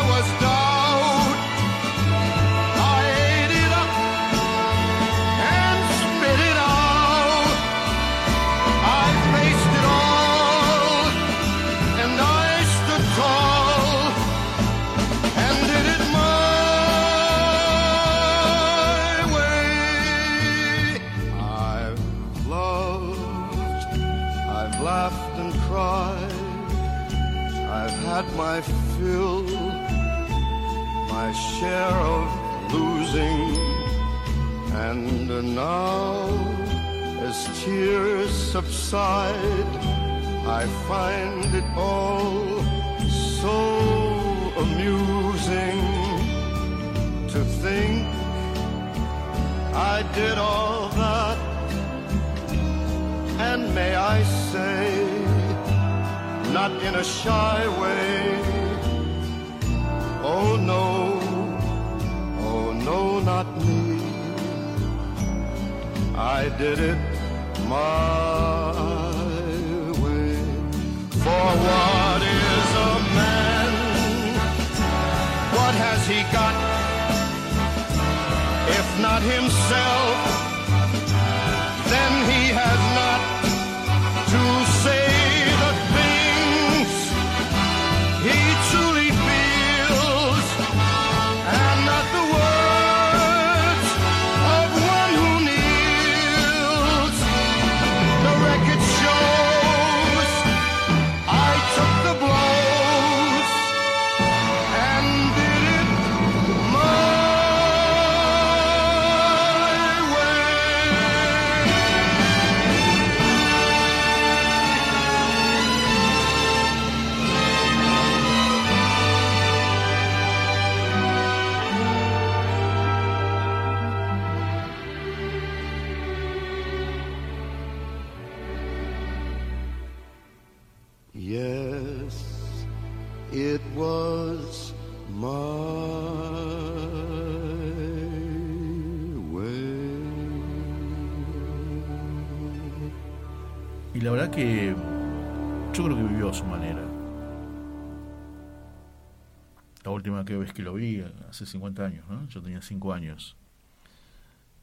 vez que lo vi, hace 50 años, ¿no? Yo tenía 5 años.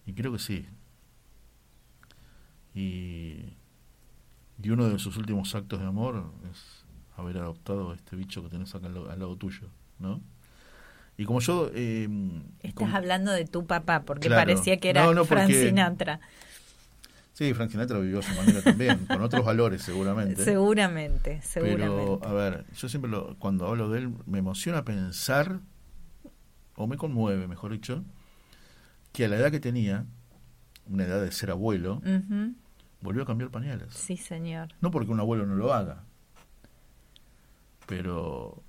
Y creo que sí. Y, y uno de sus últimos actos de amor es haber adoptado a este bicho que tenés acá al, lado- al lado tuyo, ¿no? Y como yo... eh, Estás como- hablando de tu papá, porque Claro. parecía que era No, no, Frank porque- Sinatra. Sí, Frank Sinatra vivió a su manera también, con otros valores seguramente. Seguramente, seguramente. Pero, a ver, yo siempre lo- cuando hablo de él me emociona pensar, o me conmueve, mejor dicho, que a la edad que tenía, una edad de ser abuelo, volvió a cambiar pañales. Sí, señor. No porque un abuelo no lo haga, pero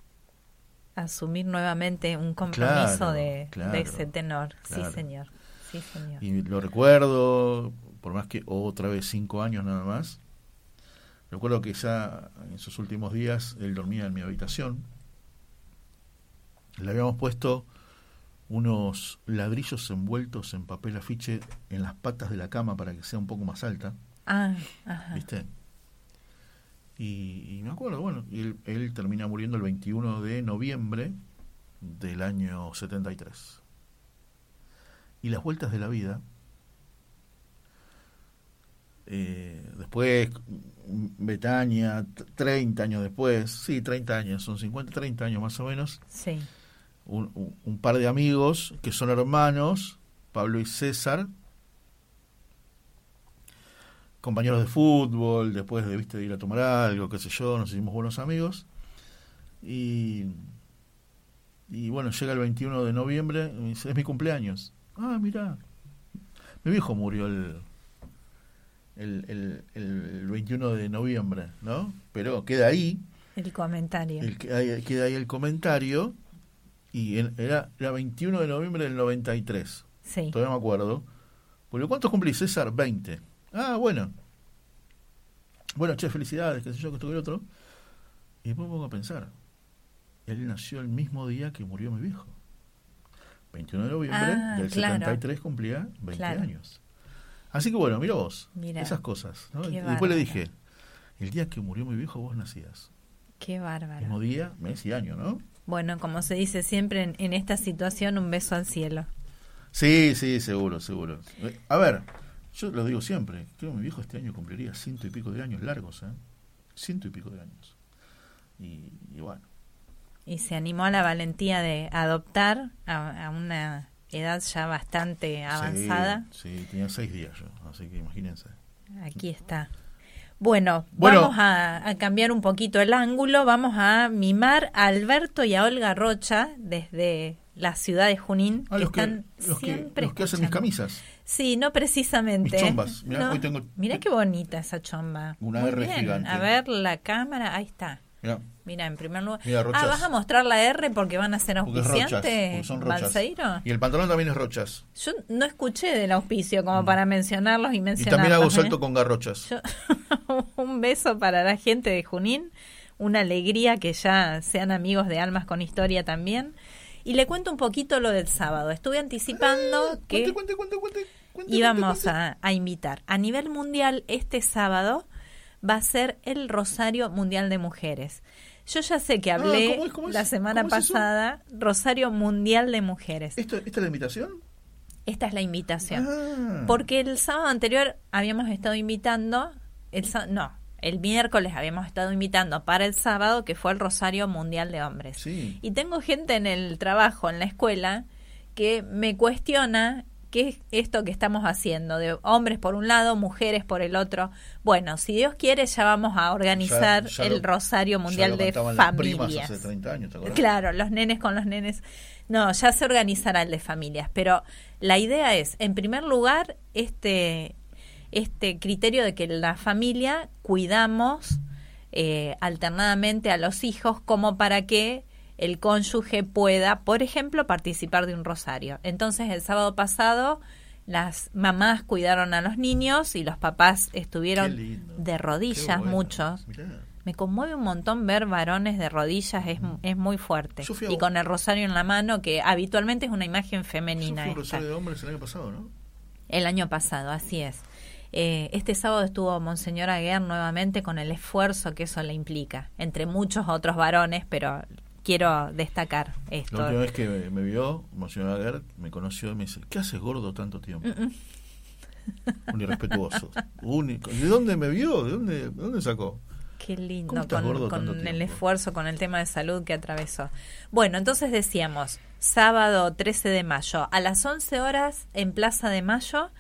Asumir nuevamente un compromiso Claro, de, claro, de ese tenor. claro. Sí, señor. Sí, señor. y lo recuerdo por más que otra vez cinco años nada más. Recuerdo que ya en esos últimos días él dormía en mi habitación. Le habíamos puesto unos ladrillos envueltos en papel afiche en las patas de la cama para que sea un poco más alta. Ah, ajá. ¿Viste? Y, me acuerdo, bueno, él, él termina muriendo el 21 de noviembre del año 73. Y las vueltas de la vida, eh, después Betania, 30 años después, sí, 30 años, son 50, 30 años más o menos. Sí. Un, un, par de amigos que son hermanos, Pablo y César, compañeros de fútbol, después de, ¿viste, de ir a tomar algo, qué sé yo, nos hicimos buenos amigos. Y, y bueno, llega el 21 de noviembre, y dice, es mi cumpleaños. Ah, mira, mi viejo murió el, el, el, 21 de noviembre, ¿no? Pero queda ahí. El comentario. queda ahí el comentario. Y era, era 21 de noviembre del 93. Sí. Todavía me acuerdo. Porque ¿cuántos cumplí, César? 20. Ah, bueno. Bueno, che, felicidades, qué sé yo, que esto que el otro. Y después me pongo a pensar. Él nació el mismo día que murió mi viejo. 21 de noviembre Ah, del claro. 73 cumplía 20 Claro. años. Así que bueno, mira vos, Mira, esas cosas. ¿no? después le dije, el día que murió mi viejo vos nacías. Qué Mismo bárbaro. día, mes y año, ¿no? Bueno, como se dice siempre en, en esta situación, un beso al cielo. Sí, sí, seguro, seguro. A ver, yo lo digo siempre, creo que mi viejo este año cumpliría ciento y pico de años largos, ¿eh? Ciento y pico de años. Y, y bueno, Y se animó a la valentía de adoptar a, a una edad ya bastante avanzada. Sí, sí, tenía seis días yo, así que imagínense. Aquí está. Bueno, Bueno. vamos a, a cambiar un poquito el ángulo. Vamos a mimar a Alberto y a Olga Rocha desde la ciudad de Junín. Ah, que los que, están los que, siempre los que hacen mis camisas. Sí, no precisamente. Mis chombas. Mirá, No, hoy tengo- mirá qué bonita esa chomba. Una Muy R bien. gigante. A ver la cámara, ahí está. Mirá, Mira, en primer lugar. Rochas. ah, ¿vas a mostrar la R porque van a ser auspiciantes, son rochas. Y el pantalón también es rochas. Yo no escuché del auspicio como para mencionarlos y Mm. Y mencionarlos. también hago ¿eh? salto con garrochas. Yo- un beso para la gente de Junín, una alegría que ya sean amigos de Almas con Historia también. Y le cuento un poquito lo del sábado. Estuve anticipando que Eh, Cuente, cuente, cuente, íbamos a, a invitar. A nivel mundial, este sábado va a ser el Rosario Mundial de Mujeres. Yo ya sé que hablé Ah, ¿cómo es? ¿Cómo es? la semana pasada, Rosario Mundial de Mujeres. ¿Esto, ¿Esta es la invitación? Esta es la invitación. Ah. Porque el sábado anterior habíamos estado invitando, el no, el miércoles habíamos estado invitando para el sábado que fue el Rosario Mundial de Hombres. Sí. Y tengo gente en el trabajo, en la escuela, que me cuestiona qué es esto que estamos haciendo, de hombres por un lado, mujeres por el otro. Bueno, si Dios quiere ya vamos a organizar Ya- ya el lo- Rosario Mundial de Familias. hace 30 años, ¿te acuerdas? Claro, los nenes con los nenes. No, ya se organizará el de familias, pero la idea es, en primer lugar, este, este criterio de que la familia cuidamos eh, alternadamente a los hijos como para que el cónyuge pueda, por ejemplo, participar de un rosario. Entonces, el sábado pasado, las mamás cuidaron a los niños y los papás estuvieron de rodillas, bueno. muchos. Mirá. Me conmueve un montón ver varones de rodillas, es, es muy fuerte. Y con el rosario en la mano, que habitualmente es una imagen femenina. un. Rosario de Hombres el año pasado, ¿no? El año pasado, así es. Eh, este sábado estuvo Monseñor Aguer nuevamente con el esfuerzo que eso le implica, entre muchos otros varones, pero quiero destacar La esto. última vez que me, me vio, Monseñor Aguer, me conoció y me dice, ¿qué haces gordo tanto tiempo? Mm, Un irrespetuoso. Único. ¿De dónde me vio? ¿De dónde, de dónde sacó? Qué lindo, ¿Cómo estás con, con el esfuerzo, con el tema de salud que atravesó. Bueno, entonces decíamos, sábado 13 de mayo, a las 11 horas en Plaza de Mayo.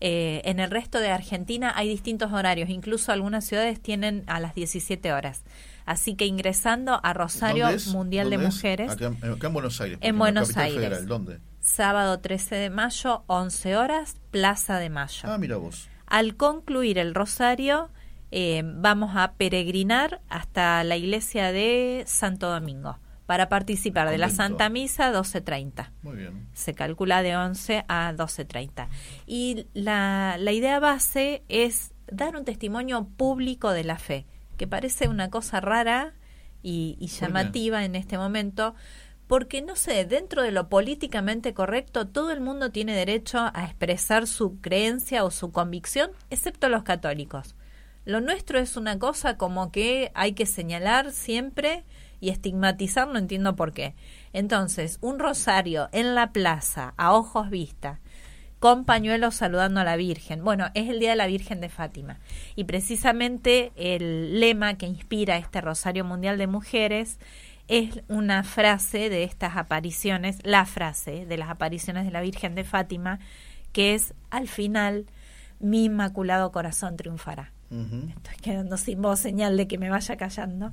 eh, en el resto de Argentina hay distintos horarios, incluso algunas ciudades tienen a las 17 horas. Así que ingresando a Rosario. Mundial de ¿Dónde es? Mujeres, Acá, en- acá en Buenos Aires. En Buenos Aires. Federal. ¿Dónde? sábado 13 de mayo, 11 horas, Plaza de Mayo. Ah, mira vos. Al concluir el rosario, eh, vamos a peregrinar hasta la iglesia de Santo Domingo para participar de la Santa Misa 12.30. Muy bien. Se calcula de 11 a 12.30. Y la, la idea base es dar un testimonio público de la fe, que parece una cosa rara y, llamativa en este momento, porque no sé, dentro de lo políticamente correcto, todo el mundo tiene derecho a expresar su creencia o su convicción, excepto los católicos. Lo nuestro es una cosa como que hay que señalar siempre y estigmatizar, no entiendo por qué. Entonces, un rosario en la plaza, a ojos vista, con pañuelos saludando a la Virgen. Bueno, es el Día de la Virgen de Fátima. Y precisamente el lema que inspira este Rosario Mundial de Mujeres es una frase de estas apariciones, la frase de las apariciones de la Virgen de Fátima, que es, al final, mi inmaculado corazón triunfará. Estoy quedando sin voz, señal de que me vaya callando.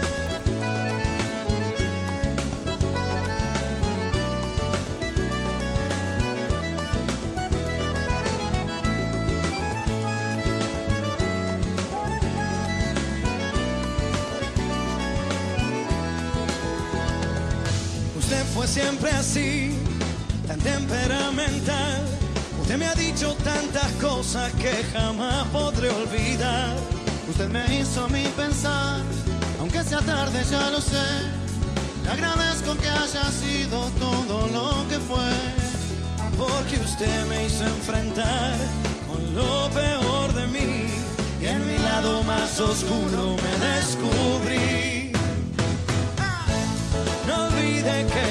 Que jamás podré olvidar. Usted me hizo mí pensar, aunque sea tarde ya lo sé. Le agradezco que haya sido todo lo que fue. Porque usted me hizo enfrentar con lo peor de mí. Y en mi lado más oscuro me descubrí. No olvide que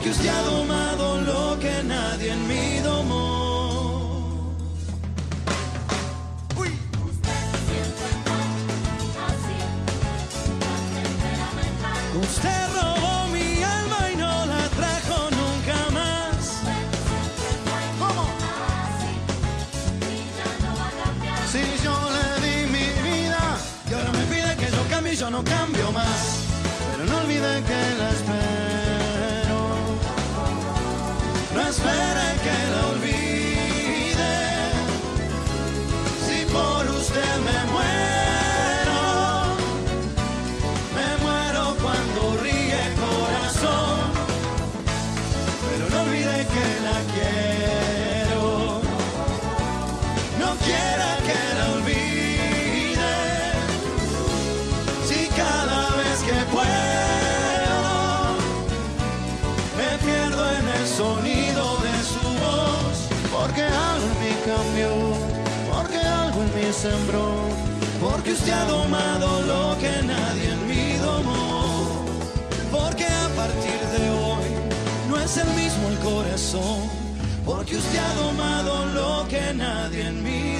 porque usted ha domado lo que nadie en mí domó. Usted robó mi alma y no la trajo nunca más. ¿Cómo? Si yo le di mi vida y ahora me pide que yo cambie, yo no cambio porque usted ha domado lo que nadie en mí domó, porque a partir de hoy no es el mismo el corazón, porque usted ha domado lo que nadie en mí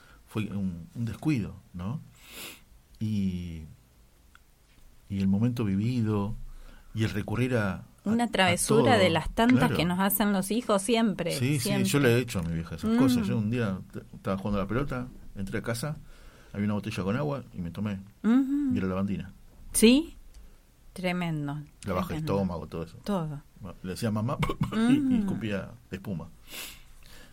fue un, un descuido, ¿no? Y, y el momento vivido y el recurrir a... Una a- travesura a todo, de las tantas claro. que nos hacen los hijos siempre. Sí, siempre. sí, yo le he hecho a mi vieja esas Mm. cosas. Yo un día estaba jugando a la pelota, entré a casa, había una botella con agua y me tomé. Y era lavandina. ¿Sí? Tremendo. La baja tremendo. estómago, todo eso. Todo. Le decía mamá y, y Mm. escupía espuma.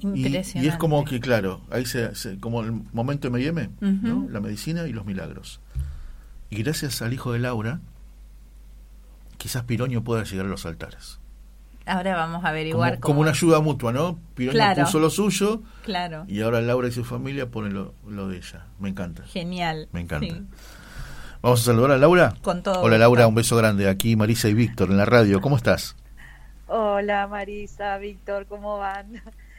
Y, Impresionante. y es como que, claro, ahí se, se- como el momento M&M, ¿no? La medicina y los milagros. Y gracias al hijo de Laura, quizás Piroño pueda llegar a los altares. Ahora vamos a Como, averiguar como una ayuda mutua, ¿no? Piroño Claro. puso lo suyo Claro. y ahora Laura y su familia ponen lo, lo de ella. Me encanta. Genial. Me encanta. Sí. Vamos a saludar a Laura. Con todo Hola gusto. Laura, un beso grande. Aquí Marisa y Víctor en la radio. ¿Cómo estás? Hola Marisa, Víctor, ¿cómo van?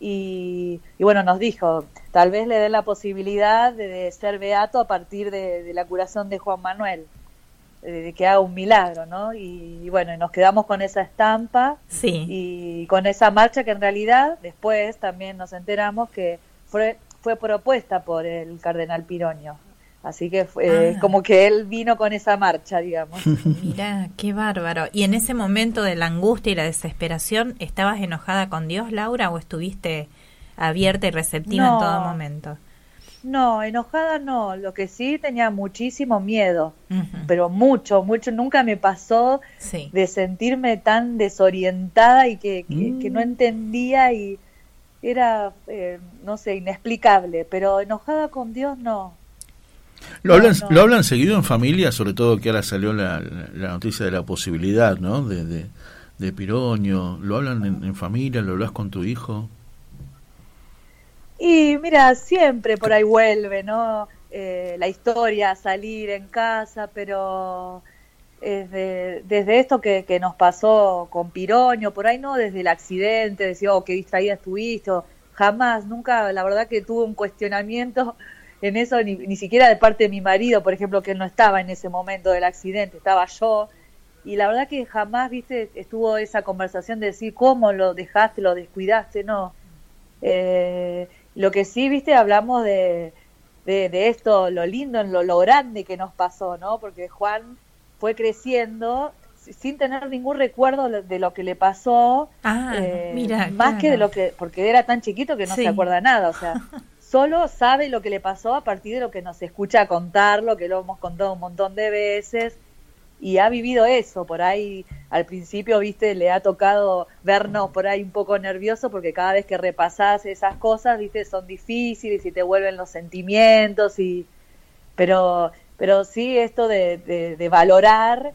y, bueno, nos dijo, tal vez le dé la posibilidad de, ser beato a partir de la curación de Juan Manuel de que haga un milagro, ¿no? Y, bueno, nos quedamos con esa estampa sí. y con esa marcha que en realidad después también nos enteramos que fue, fue propuesta por el cardenal Piroño. Así que fue ah. como que él vino con esa marcha, digamos. Mira, qué bárbaro. ¿Y en ese momento de la angustia y la desesperación, estabas enojada con Dios, Laura, o estuviste abierta y receptiva en todo momento? No, enojada no, lo que sí tenía muchísimo miedo, pero mucho, mucho, nunca me pasó de sentirme tan desorientada y que, que, no mm. entendía y era, eh, no sé, inexplicable, pero enojada con Dios no. Lo hablan, lo hablan seguido en familia, sobre todo que ahora salió la, la noticia de la posibilidad, ¿no? De, de, de Piroño, ¿lo hablan en, en familia? ¿Lo hablas con tu hijo? Y mira, siempre por ahí vuelve, ¿no? Eh, la historia salir en casa, pero desde, desde esto que, que, nos pasó con Piroño, por ahí no desde el accidente, decía, oh, qué distraída estuviste, jamás, nunca, la verdad que tuve un cuestionamiento en eso, ni, ni siquiera de parte de mi marido, por ejemplo, que no estaba en ese momento del accidente, estaba yo, y la verdad que jamás, viste, estuvo esa conversación de decir cómo lo dejaste, lo descuidaste, no. Eh, lo que sí, viste, hablamos de, de, esto, lo lindo, lo, lo grande que nos pasó, ¿no? Porque Juan fue creciendo sin tener ningún recuerdo de lo que le pasó, ah, eh, mira, más que de lo que, porque era tan chiquito que no se acuerda nada, o sea, solo sabe lo que le pasó a partir de lo que nos escucha contarlo, que lo hemos contado un montón de veces, y ha vivido eso, por ahí al principio, viste, le ha tocado vernos por ahí un poco nervioso porque cada vez que repasás esas cosas, viste, son difíciles y te vuelven los sentimientos y pero pero sí esto de, de, valorar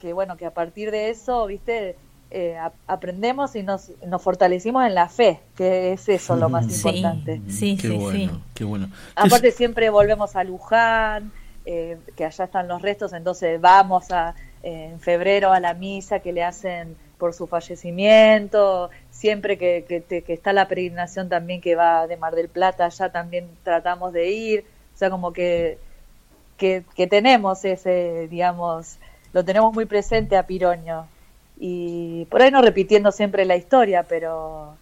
que bueno que a partir de eso viste eh, aprendemos y nos, nos fortalecimos en la fe que es eso lo más importante. sí qué sí, bueno, qué bueno. Aparte siempre volvemos a Luján eh, que allá están los restos entonces vamos a eh, en febrero a la misa que le hacen por su fallecimiento siempre que, que, que está la peregrinación también que va de Mar del Plata allá también tratamos de ir o sea como que que, tenemos ese, digamos, lo tenemos muy presente a Piroño. Y por ahí no repitiendo siempre la historia, pero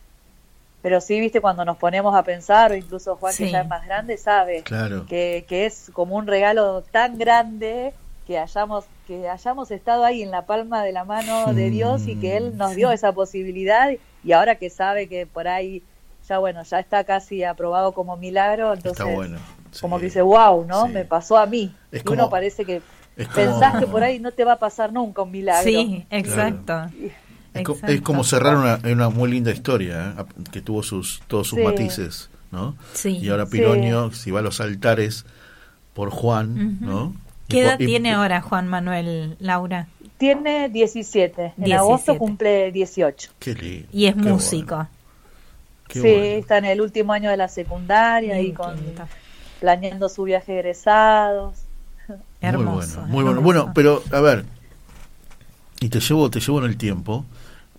pero sí, viste, cuando nos ponemos a pensar, o incluso Juan, que ya es más grande, sabe que, que, es como un regalo tan grande que hayamos, que hayamos estado ahí en la palma de la mano de Dios y que Él nos dio esa posibilidad y ahora que sabe que por ahí ya bueno, ya está casi aprobado como milagro, entonces como que dice, wow, ¿no? Me pasó a mí. y uno parece que pensás que por ahí no te va a pasar nunca un milagro. Sí, exacto. Es, como cerrar una, una muy linda historia, ¿eh? que tuvo sus todos sus matices, ¿no? Sí. Y ahora Piroño, si va a los altares por Juan, ¿no? ¿Qué edad tiene ahora Juan Manuel Laura? Tiene 17. En agosto cumple 18. Qué lindo. Y es músico. sí, está en el último año de la secundaria y con planeando su viaje egresados. Hermoso. Muy bueno, bueno. pero a ver, y te llevo, te llevo en el tiempo,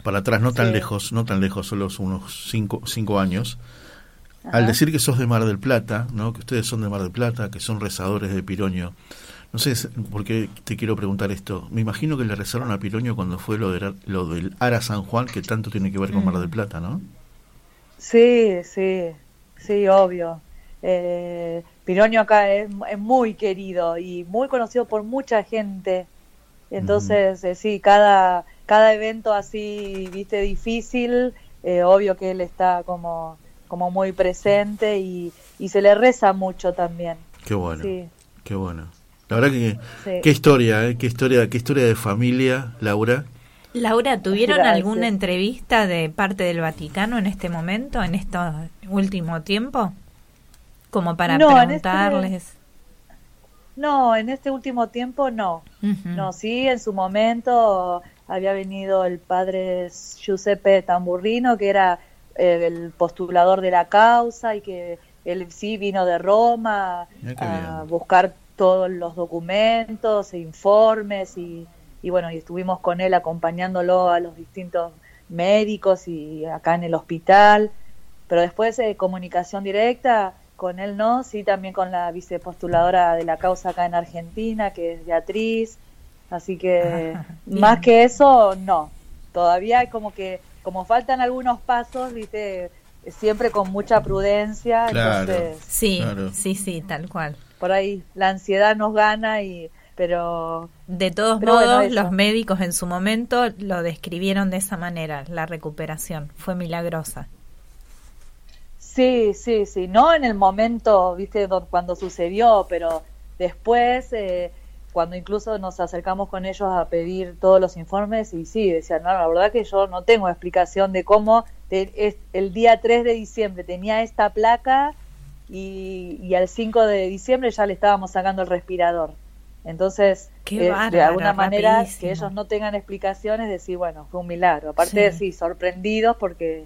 para atrás, no tan lejos, no tan lejos, solo unos cinco, cinco años. Al decir que sos de Mar del Plata, ¿no? que ustedes son de Mar del Plata, que son rezadores de Piroño, no sé por qué te quiero preguntar esto. Me imagino que le rezaron a Piroño cuando fue lo, de, lo del Ara San Juan, que tanto tiene que ver con Mar del mm. Plata, ¿no? Sí, sí, sí, obvio. Eh, Piroño acá es, muy querido y muy conocido por mucha gente. Entonces, eh, sí, cada, cada evento así, viste, difícil, eh, obvio que él está como, como muy presente y, y se le reza mucho también. Qué bueno, qué bueno. La verdad que, qué historia, ¿eh? qué historia, qué historia de familia, Laura. Laura, ¿tuvieron alguna entrevista de parte del Vaticano en este momento, en este último tiempo? Como para este preguntarles. no, en este último tiempo no. No, sí, en su momento había venido el padre Giuseppe Tamburrino, que era eh, el postulador de la causa y que él sí vino de Roma a buscar todos los documentos e informes y, y bueno, y estuvimos con él acompañándolo a los distintos médicos y acá en el hospital. Pero después de comunicación directa, con él no, sí también con la vicepostuladora de la causa acá en Argentina, que es Beatriz, así que más que eso, no, todavía como que, como faltan algunos pasos, viste, siempre con mucha prudencia, entonces... Sí, sí, sí, tal cual. Por ahí la ansiedad nos gana y... Pero... De todos modos, los médicos en su momento lo describieron de esa manera, la recuperación, fue milagrosa. Sí, sí, sí, no en el momento, viste, cuando sucedió, pero después, eh, cuando incluso nos acercamos con ellos a pedir todos los informes, y sí, decían, no, la verdad que yo no tengo explicación de cómo el día 3 de diciembre tenía esta placa y, y al 5 de diciembre ya le estábamos sacando el respirador. Entonces, eh, de alguna manera, que ellos no tengan explicaciones, decir, bueno, fue un milagro. Aparte, de sí, sorprendidos porque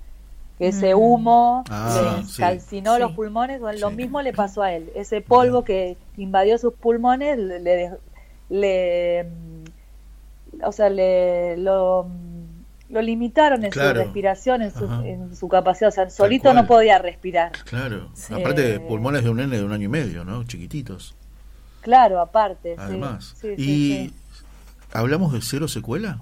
que ese mm. humo ah, le calcinó los pulmones, lo mismo le pasó a él. Ese polvo que invadió sus pulmones le, le mm, o sea, le lo, lo limitaron en su respiración, en su, en su, capacidad, o sea, solito no podía respirar. Claro, aparte de pulmones de un nene de un año y medio, ¿no? Chiquititos. Claro, aparte. Además. ¿Y hablamos de cero secuela?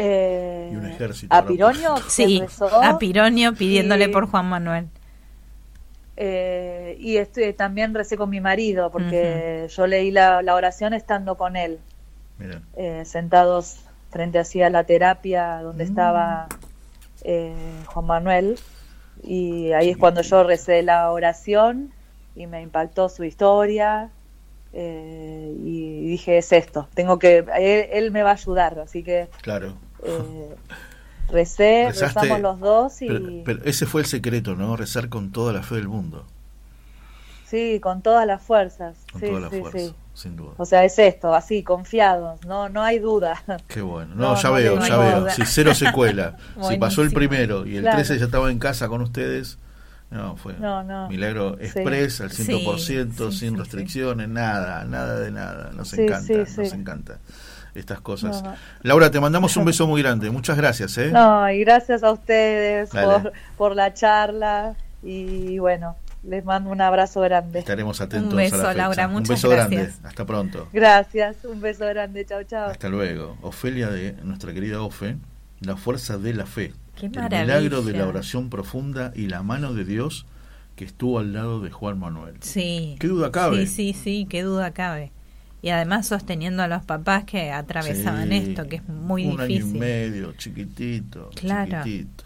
Eh, y un ejército. A Pironio, sí, a Pironio pidiéndole por Juan Manuel. Eh, y estoy, también recé con mi marido, porque yo leí la, oración estando con él, eh, sentados frente a la terapia donde mm. estaba Juan Manuel. Y ahí es cuando yo recé la oración y me impactó su historia. y dije, es esto, tengo que, él, él, me va a ayudar, así que claro eh, recé, rezamos los dos y... Pero, ese fue el secreto, ¿no? Rezar con toda la fe del mundo. Sí, con todas las fuerzas. Con sí, todas las fuerzas, sin duda. O sea, es esto, así, confiados, no no hay duda. Qué bueno. No, ya veo, ya veo. Si cero secuela. si pasó el primero y el 13 ya estaba en casa con ustedes... No, fue milagro express al 100%, sin restricciones, nada, nada de nada. Nos encanta, nos encanta estas cosas. Laura, te mandamos un beso muy grande. Muchas gracias. ¿eh? No, y gracias a ustedes por, por la charla. Y bueno, les mando un abrazo grande. Estaremos atentos. Un beso, Laura. Muchas un beso gracias. grande. Hasta pronto. Gracias. Un beso grande. Chao, chao. Hasta luego. Ofelia, de nuestra querida Ofe, la fuerza de la fe. Qué el milagro de la oración profunda y la mano de Dios que estuvo al lado de Juan Manuel. Sí. ¿Qué duda cabe? Sí, sí, sí, qué duda cabe y además sosteniendo a los papás que atravesaban esto, que es muy difícil. Un año y medio, chiquitito, claro. chiquitito.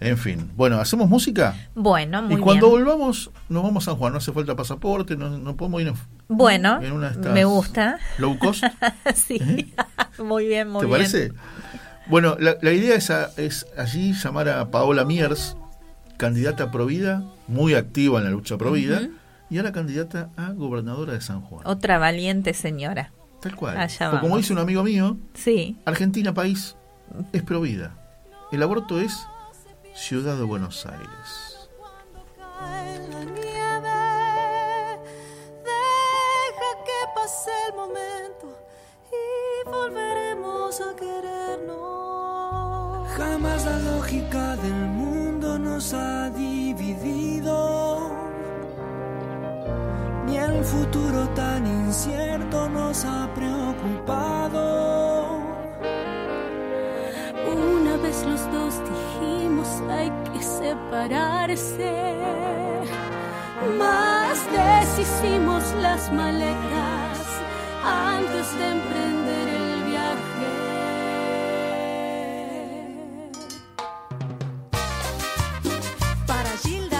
En fin, bueno, ¿hacemos música? Bueno, muy Y cuando volvamos, nos vamos a San Juan, no hace falta pasaporte, no, no podemos ir en, Bueno, me gusta. Low cost. sí, ¿Eh? muy bien, muy bien. ¿Te parece? Bueno, la, la idea es, es, allí llamar a Paola Miers, candidata a Provida, muy activa en la lucha Provida, y ahora candidata a gobernadora de San Juan. Otra valiente señora. Tal cual. como dice un amigo mío, sí. Argentina país es provida. El aborto es ciudad de Buenos Aires. Deja que pase el momento y volveremos a querernos. Jamás la lógica del mundo nos ha dividido ni el futuro tan incierto nos ha preocupado. Una vez los dos dijimos hay que separarse, más deshicimos las maletas antes de emprender el viaje. para Gilda.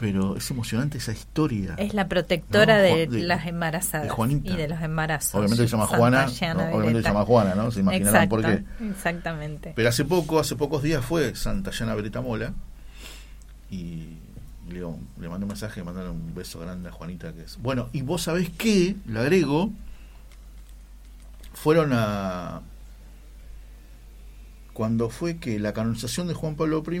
Pero es emocionante esa historia. Es la protectora de, las embarazadas y de los embarazos. Obviamente se llama Juana, obviamente se llama Juana, ¿no? Se imaginarán por qué. Exactamente. Pero hace poco, hace pocos días fue Santa Yana Mola y le, le mandé un mensaje, le un beso grande a Juanita que es. Bueno, y vos sabés qué, le agrego, fueron a cuando fue que la canonización de Juan Pablo I,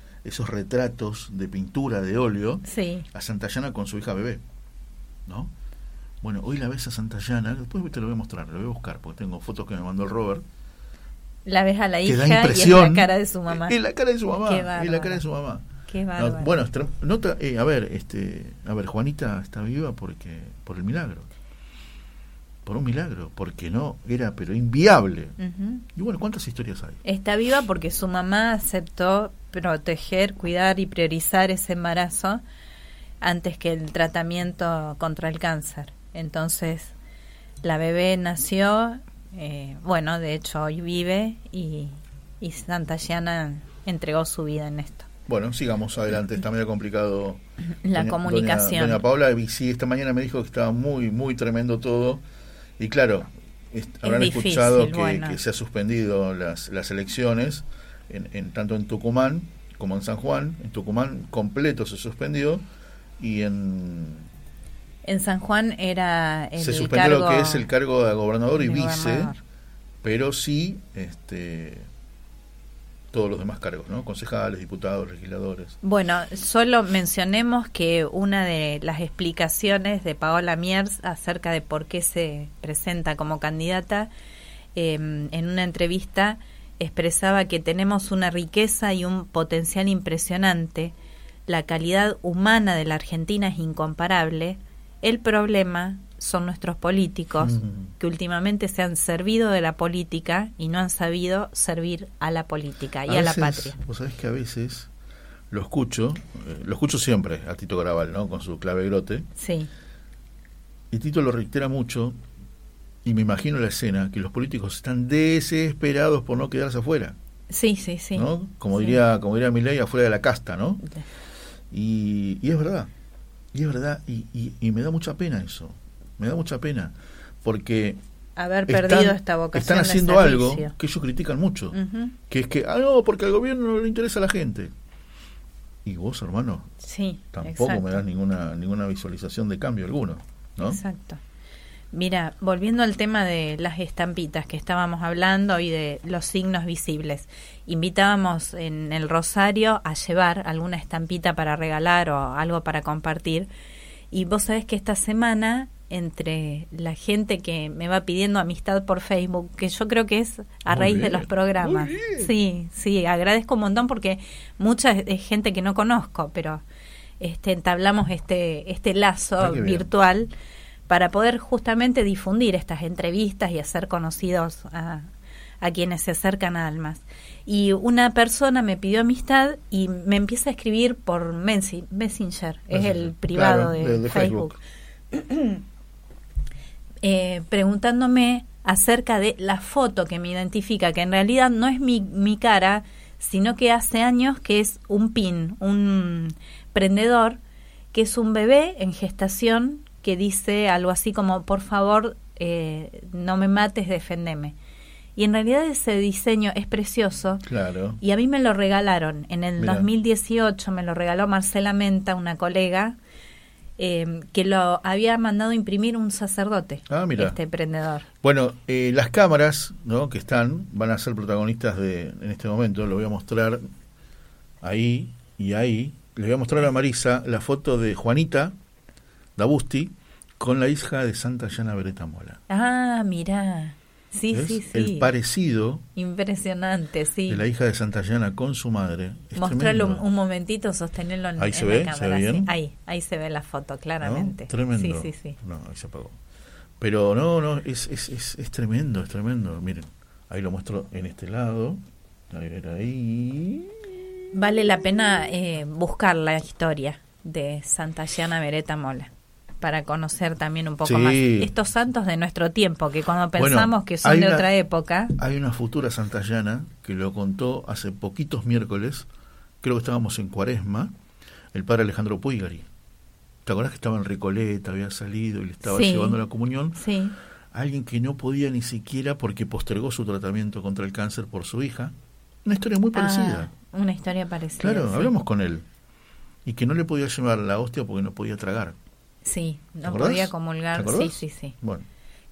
esos retratos de pintura de óleo sí. a Santayana con su hija bebé. ¿No? Bueno, hoy la ves a Santayana, después te lo voy a mostrar, lo voy a buscar, porque tengo fotos que me mandó el Robert. La ves a la hija y es la cara de su mamá. Es la cara de su mamá. Es la cara de su mamá. Qué bueno, nota, eh, a ver, este, a ver, Juanita está viva porque por el milagro por un milagro, porque no era pero inviable. Y bueno, ¿cuántas historias hay? Está viva porque su mamá aceptó proteger, cuidar y priorizar ese embarazo antes que el tratamiento contra el cáncer. Entonces, la bebé nació, eh, bueno, de hecho hoy vive y, y Santa Yana entregó su vida en esto. Bueno, sigamos adelante, está medio complicado. La comunicación. Doña, Paula, sí, esta mañana me dijo que estaba muy, muy tremendo todo y claro, habrán escuchado que, se ha suspendido las, las elecciones, en, tanto en Tucumán como en San Juan. En Tucumán completo se suspendió y en... En San Juan era el Se suspendió lo que es el cargo de gobernador y vice, pero sí este, todos los demás cargos, ¿no? Concejales, diputados, legisladores. Bueno, solo mencionemos que una de las explicaciones de Paola Miers acerca de por qué se presenta como candidata, em, en una entrevista expresaba que tenemos una riqueza y un potencial impresionante, la calidad humana de la Argentina es incomparable, el problema son nuestros políticos mm. que últimamente se han servido de la política y no han sabido servir a la política y a, la patria. Vos sabés que a veces lo escucho, eh, lo escucho siempre a Tito Graval, ¿no? Con su clave grote. Sí. Y Tito lo reitera mucho y me imagino la escena que los políticos están desesperados por no quedarse afuera. Sí, sí, sí. ¿no? Como diría, como diría Milei, afuera de la casta, ¿no? Y, y es verdad. Y es verdad, y, y me da mucha pena eso me da mucha pena, porque haber perdido esta vocación están haciendo algo que ellos critican mucho, que es que, ah, no, porque al gobierno no le interesa a la gente. Y vos, hermano, sí, tampoco me das ninguna, ninguna visualización de cambio alguno, ¿no? Exacto. Mira, volviendo al tema de las estampitas que estábamos hablando y de los signos visibles, invitábamos en el Rosario a llevar alguna estampita para regalar o algo para compartir. Y vos sabés que esta semana entre la gente que me va pidiendo amistad por Facebook, que yo creo que es a raíz de los programas. Sí, sí, agradezco un montón porque mucha gente que no conozco, pero este, entablamos este, este lazo ah, virtual para poder justamente difundir estas entrevistas y hacer conocidos a, a quienes se acercan a Almas. Y una persona me pidió amistad y me empieza a escribir por Messenger, es el privado de, Facebook. Eh, preguntándome acerca de la foto que me identifica, que en realidad no es mi, mi cara, sino que hace años que es un pin, un prendedor, que es un bebé en gestación que dice algo así como, por favor, eh, no me mates, defendeme. Y en realidad ese diseño es precioso. Claro. Y a mí me lo regalaron. En el 2018 me lo regaló Marcela Menta, una colega, eh, que lo había mandado imprimir un sacerdote, ah, este emprendedor. Bueno, eh, las cámaras ¿no? que están van a ser protagonistas de en este momento, lo voy a mostrar ahí y ahí. Le voy a mostrar a Marisa la foto de Juanita Dabusti con la hija de Santa Llana Beretta Mola. Ah, mira. Sí, sí, sí. El parecido. Impresionante, sí. De la hija de Santayana con su madre. Mostrarlo un, momentito, sostenerlo en, ahí se ve, la cámara. ¿Se ve Ahí, ahí se ve la foto, claramente. Tremendo. Sí, sí, sí. No, ahí se apagó. Pero no, no, es, es, es, es tremendo, es tremendo. Miren, ahí lo muestro en este lado. A ver, ahí. Vale la pena eh, buscar la historia de Santayana Beretta Mola para conocer también un poco más estos santos de nuestro tiempo, que cuando pensamos que son de otra época. Hay una futura santayana que lo contó hace poquitos miércoles, creo que estábamos en Cuaresma, el padre Alejandro Puigari. ¿Te acordás que estaba en Recoleta, había salido y le estaba llevando la comunión? Sí. Alguien que no podía ni siquiera porque postergó su tratamiento contra el cáncer por su hija. Una historia muy parecida. Ah, una historia parecida. Claro, hablamos con él. Y que no le podía llevar la hostia porque no podía tragar. Sí, no podía comulgar. Sí, sí, sí. Bueno.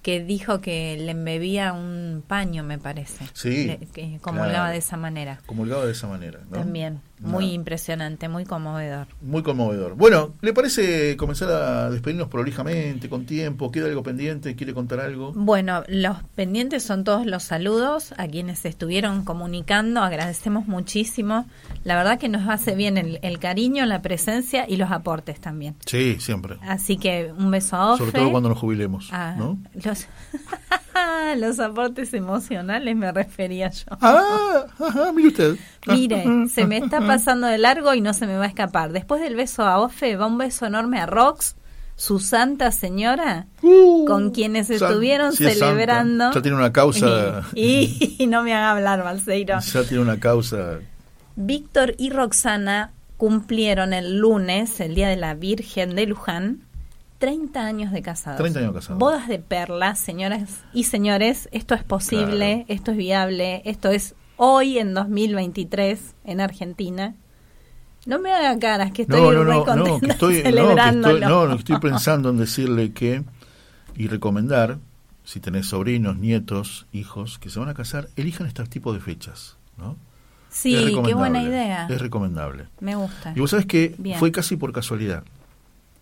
Que dijo que le embebía un paño, me parece. Sí. que comulgaba de esa manera. Comulgaba de esa manera. También. Muy impresionante, muy conmovedor. Muy conmovedor. Bueno, ¿le parece comenzar a despedirnos prolijamente, con tiempo? ¿Queda algo pendiente? ¿Quiere contar algo? Bueno, los pendientes son todos los saludos a quienes estuvieron comunicando. Agradecemos muchísimo. La verdad que nos hace bien el, el cariño, la presencia y los aportes también. Sí, siempre. Así que un beso a Ofe. Sobre todo cuando nos jubilemos. Ah, ¿no? Los... los aportes emocionales me refería yo. Ah, ajá, mire usted. Mire, se me está pasando de largo y no se me va a escapar. Después del beso a Ofe, va un beso enorme a Rox, su santa señora, Uh, con quienes estuvieron sí es celebrando. santa. Ya tiene una causa. Y, y no me haga hablar, Balseiro. Ya tiene una causa. Víctor y Roxana cumplieron el lunes, el Día de la Virgen de Luján, 30 años de casados. 30 años casados. Bodas de perlas, señoras y señores, esto es posible, esto es viable, esto es hoy en 2023 en Argentina. No me haga caras que estoy no, no, muy no, contenta que estoy, no, que celebrándolo. estoy, no, que estoy pensando en decirle que y recomendar, si tenés sobrinos, nietos, hijos que se van a casar, elijan este tipo de fechas, ¿no? Sí, qué buena idea. Es recomendable. Me gusta. Y vos sabés que Bien. fue casi por casualidad.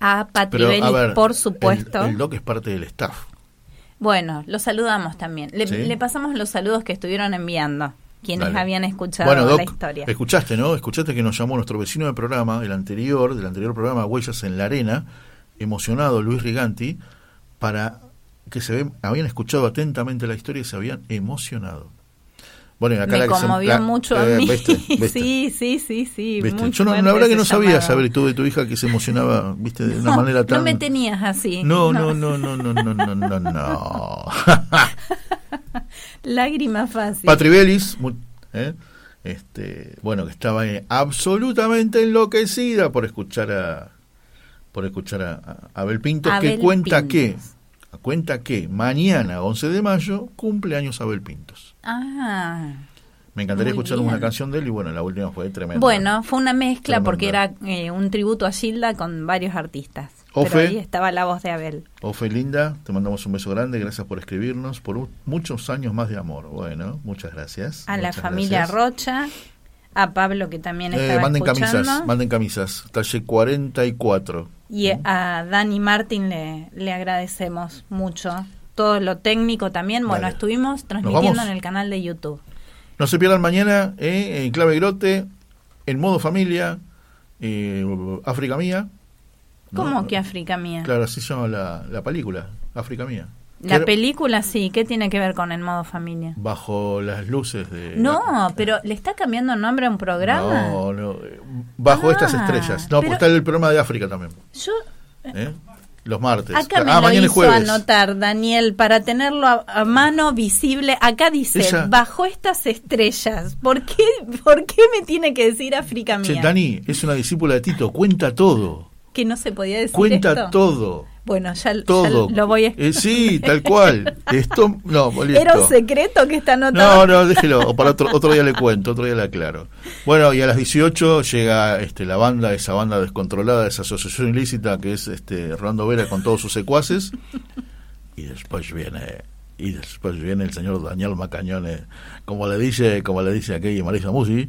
a Pati Pero, Belli, a ver, por supuesto. El, el doc es parte del staff. Bueno, los saludamos también. Le, Sí. le pasamos los saludos que estuvieron enviando, quienes Dale. habían escuchado Bueno, Doc, la historia. escuchaste, ¿no? Escuchaste que nos llamó nuestro vecino de programa, el anterior, del anterior programa Huellas en la Arena, emocionado Luis Riganti, para que se ve, habían escuchado atentamente la historia y se habían emocionado. Bueno, y acá Me la que se- conmovió la- mucho a eh, mí. ¿viste? ¿Viste? Sí, sí, sí, sí. Yo no, la verdad que no sabía llamado. saber tú de tu hija que se emocionaba, viste, de una manera tan... No me tenías así. no, no, no, no, no, no, no, no, no. Lágrima fácil. Patribelis, ¿eh? este, bueno, que estaba eh, absolutamente enloquecida por escuchar a por escuchar a, a Abel Pintos, que Abel cuenta Pintos. que cuenta que mañana, 11 de mayo, cumple años Abel Pintos. Ah. Me encantaría escuchar bien. una canción de él y bueno, la última fue tremenda. Bueno, fue una mezcla porque era eh, un tributo a Gilda con varios artistas. Ofe. Pero ahí estaba la voz de Abel. Ofe Linda, te mandamos un beso grande, gracias por escribirnos, por muchos años más de amor. Bueno, muchas gracias. A la familia gracias. Rocha, a Pablo que también Eh, estaba manden escuchando. camisas, manden camisas. Talle 44. Y a Dani Martín le, le agradecemos mucho todo lo técnico también. Bueno, estuvimos transmitiendo en el canal de YouTube. No se pierdan mañana eh, en Clave Grote, en modo familia, eh, África Mía. ¿Cómo que África Mía? Claro, así se llama la, la película, África Mía. La película sí, ¿qué tiene que ver con el modo familia? Bajo las luces de... No, pero ¿le está cambiando el nombre a un programa? No, no, bajo ah, estas estrellas. No, porque está el programa de África también. Yo... ¿Eh? Los martes. Acá me ah, lo hizo anotar, Daniel, para tenerlo a, mano visible. Acá dice, bajo estas estrellas. ¿Por qué, ¿Por qué me tiene que decir África mía? Dani, es una discípula de Tito, cuenta todo. Que no se podía decir Cuenta todo. Bueno, ya, todo. lo voy a... Eh, sí, tal cual. Esto, no, Era un secreto que está anotado. No, no, déjelo. O para otro, otro día le cuento, otro día le aclaro. Bueno, y a las 18 llega este, la banda, esa banda descontrolada, esa asociación ilícita que es este Rolando Vera con todos sus secuaces. Y después viene y después viene el señor Daniel Macañones, como le dice, como le dice aquella Marisa Musi,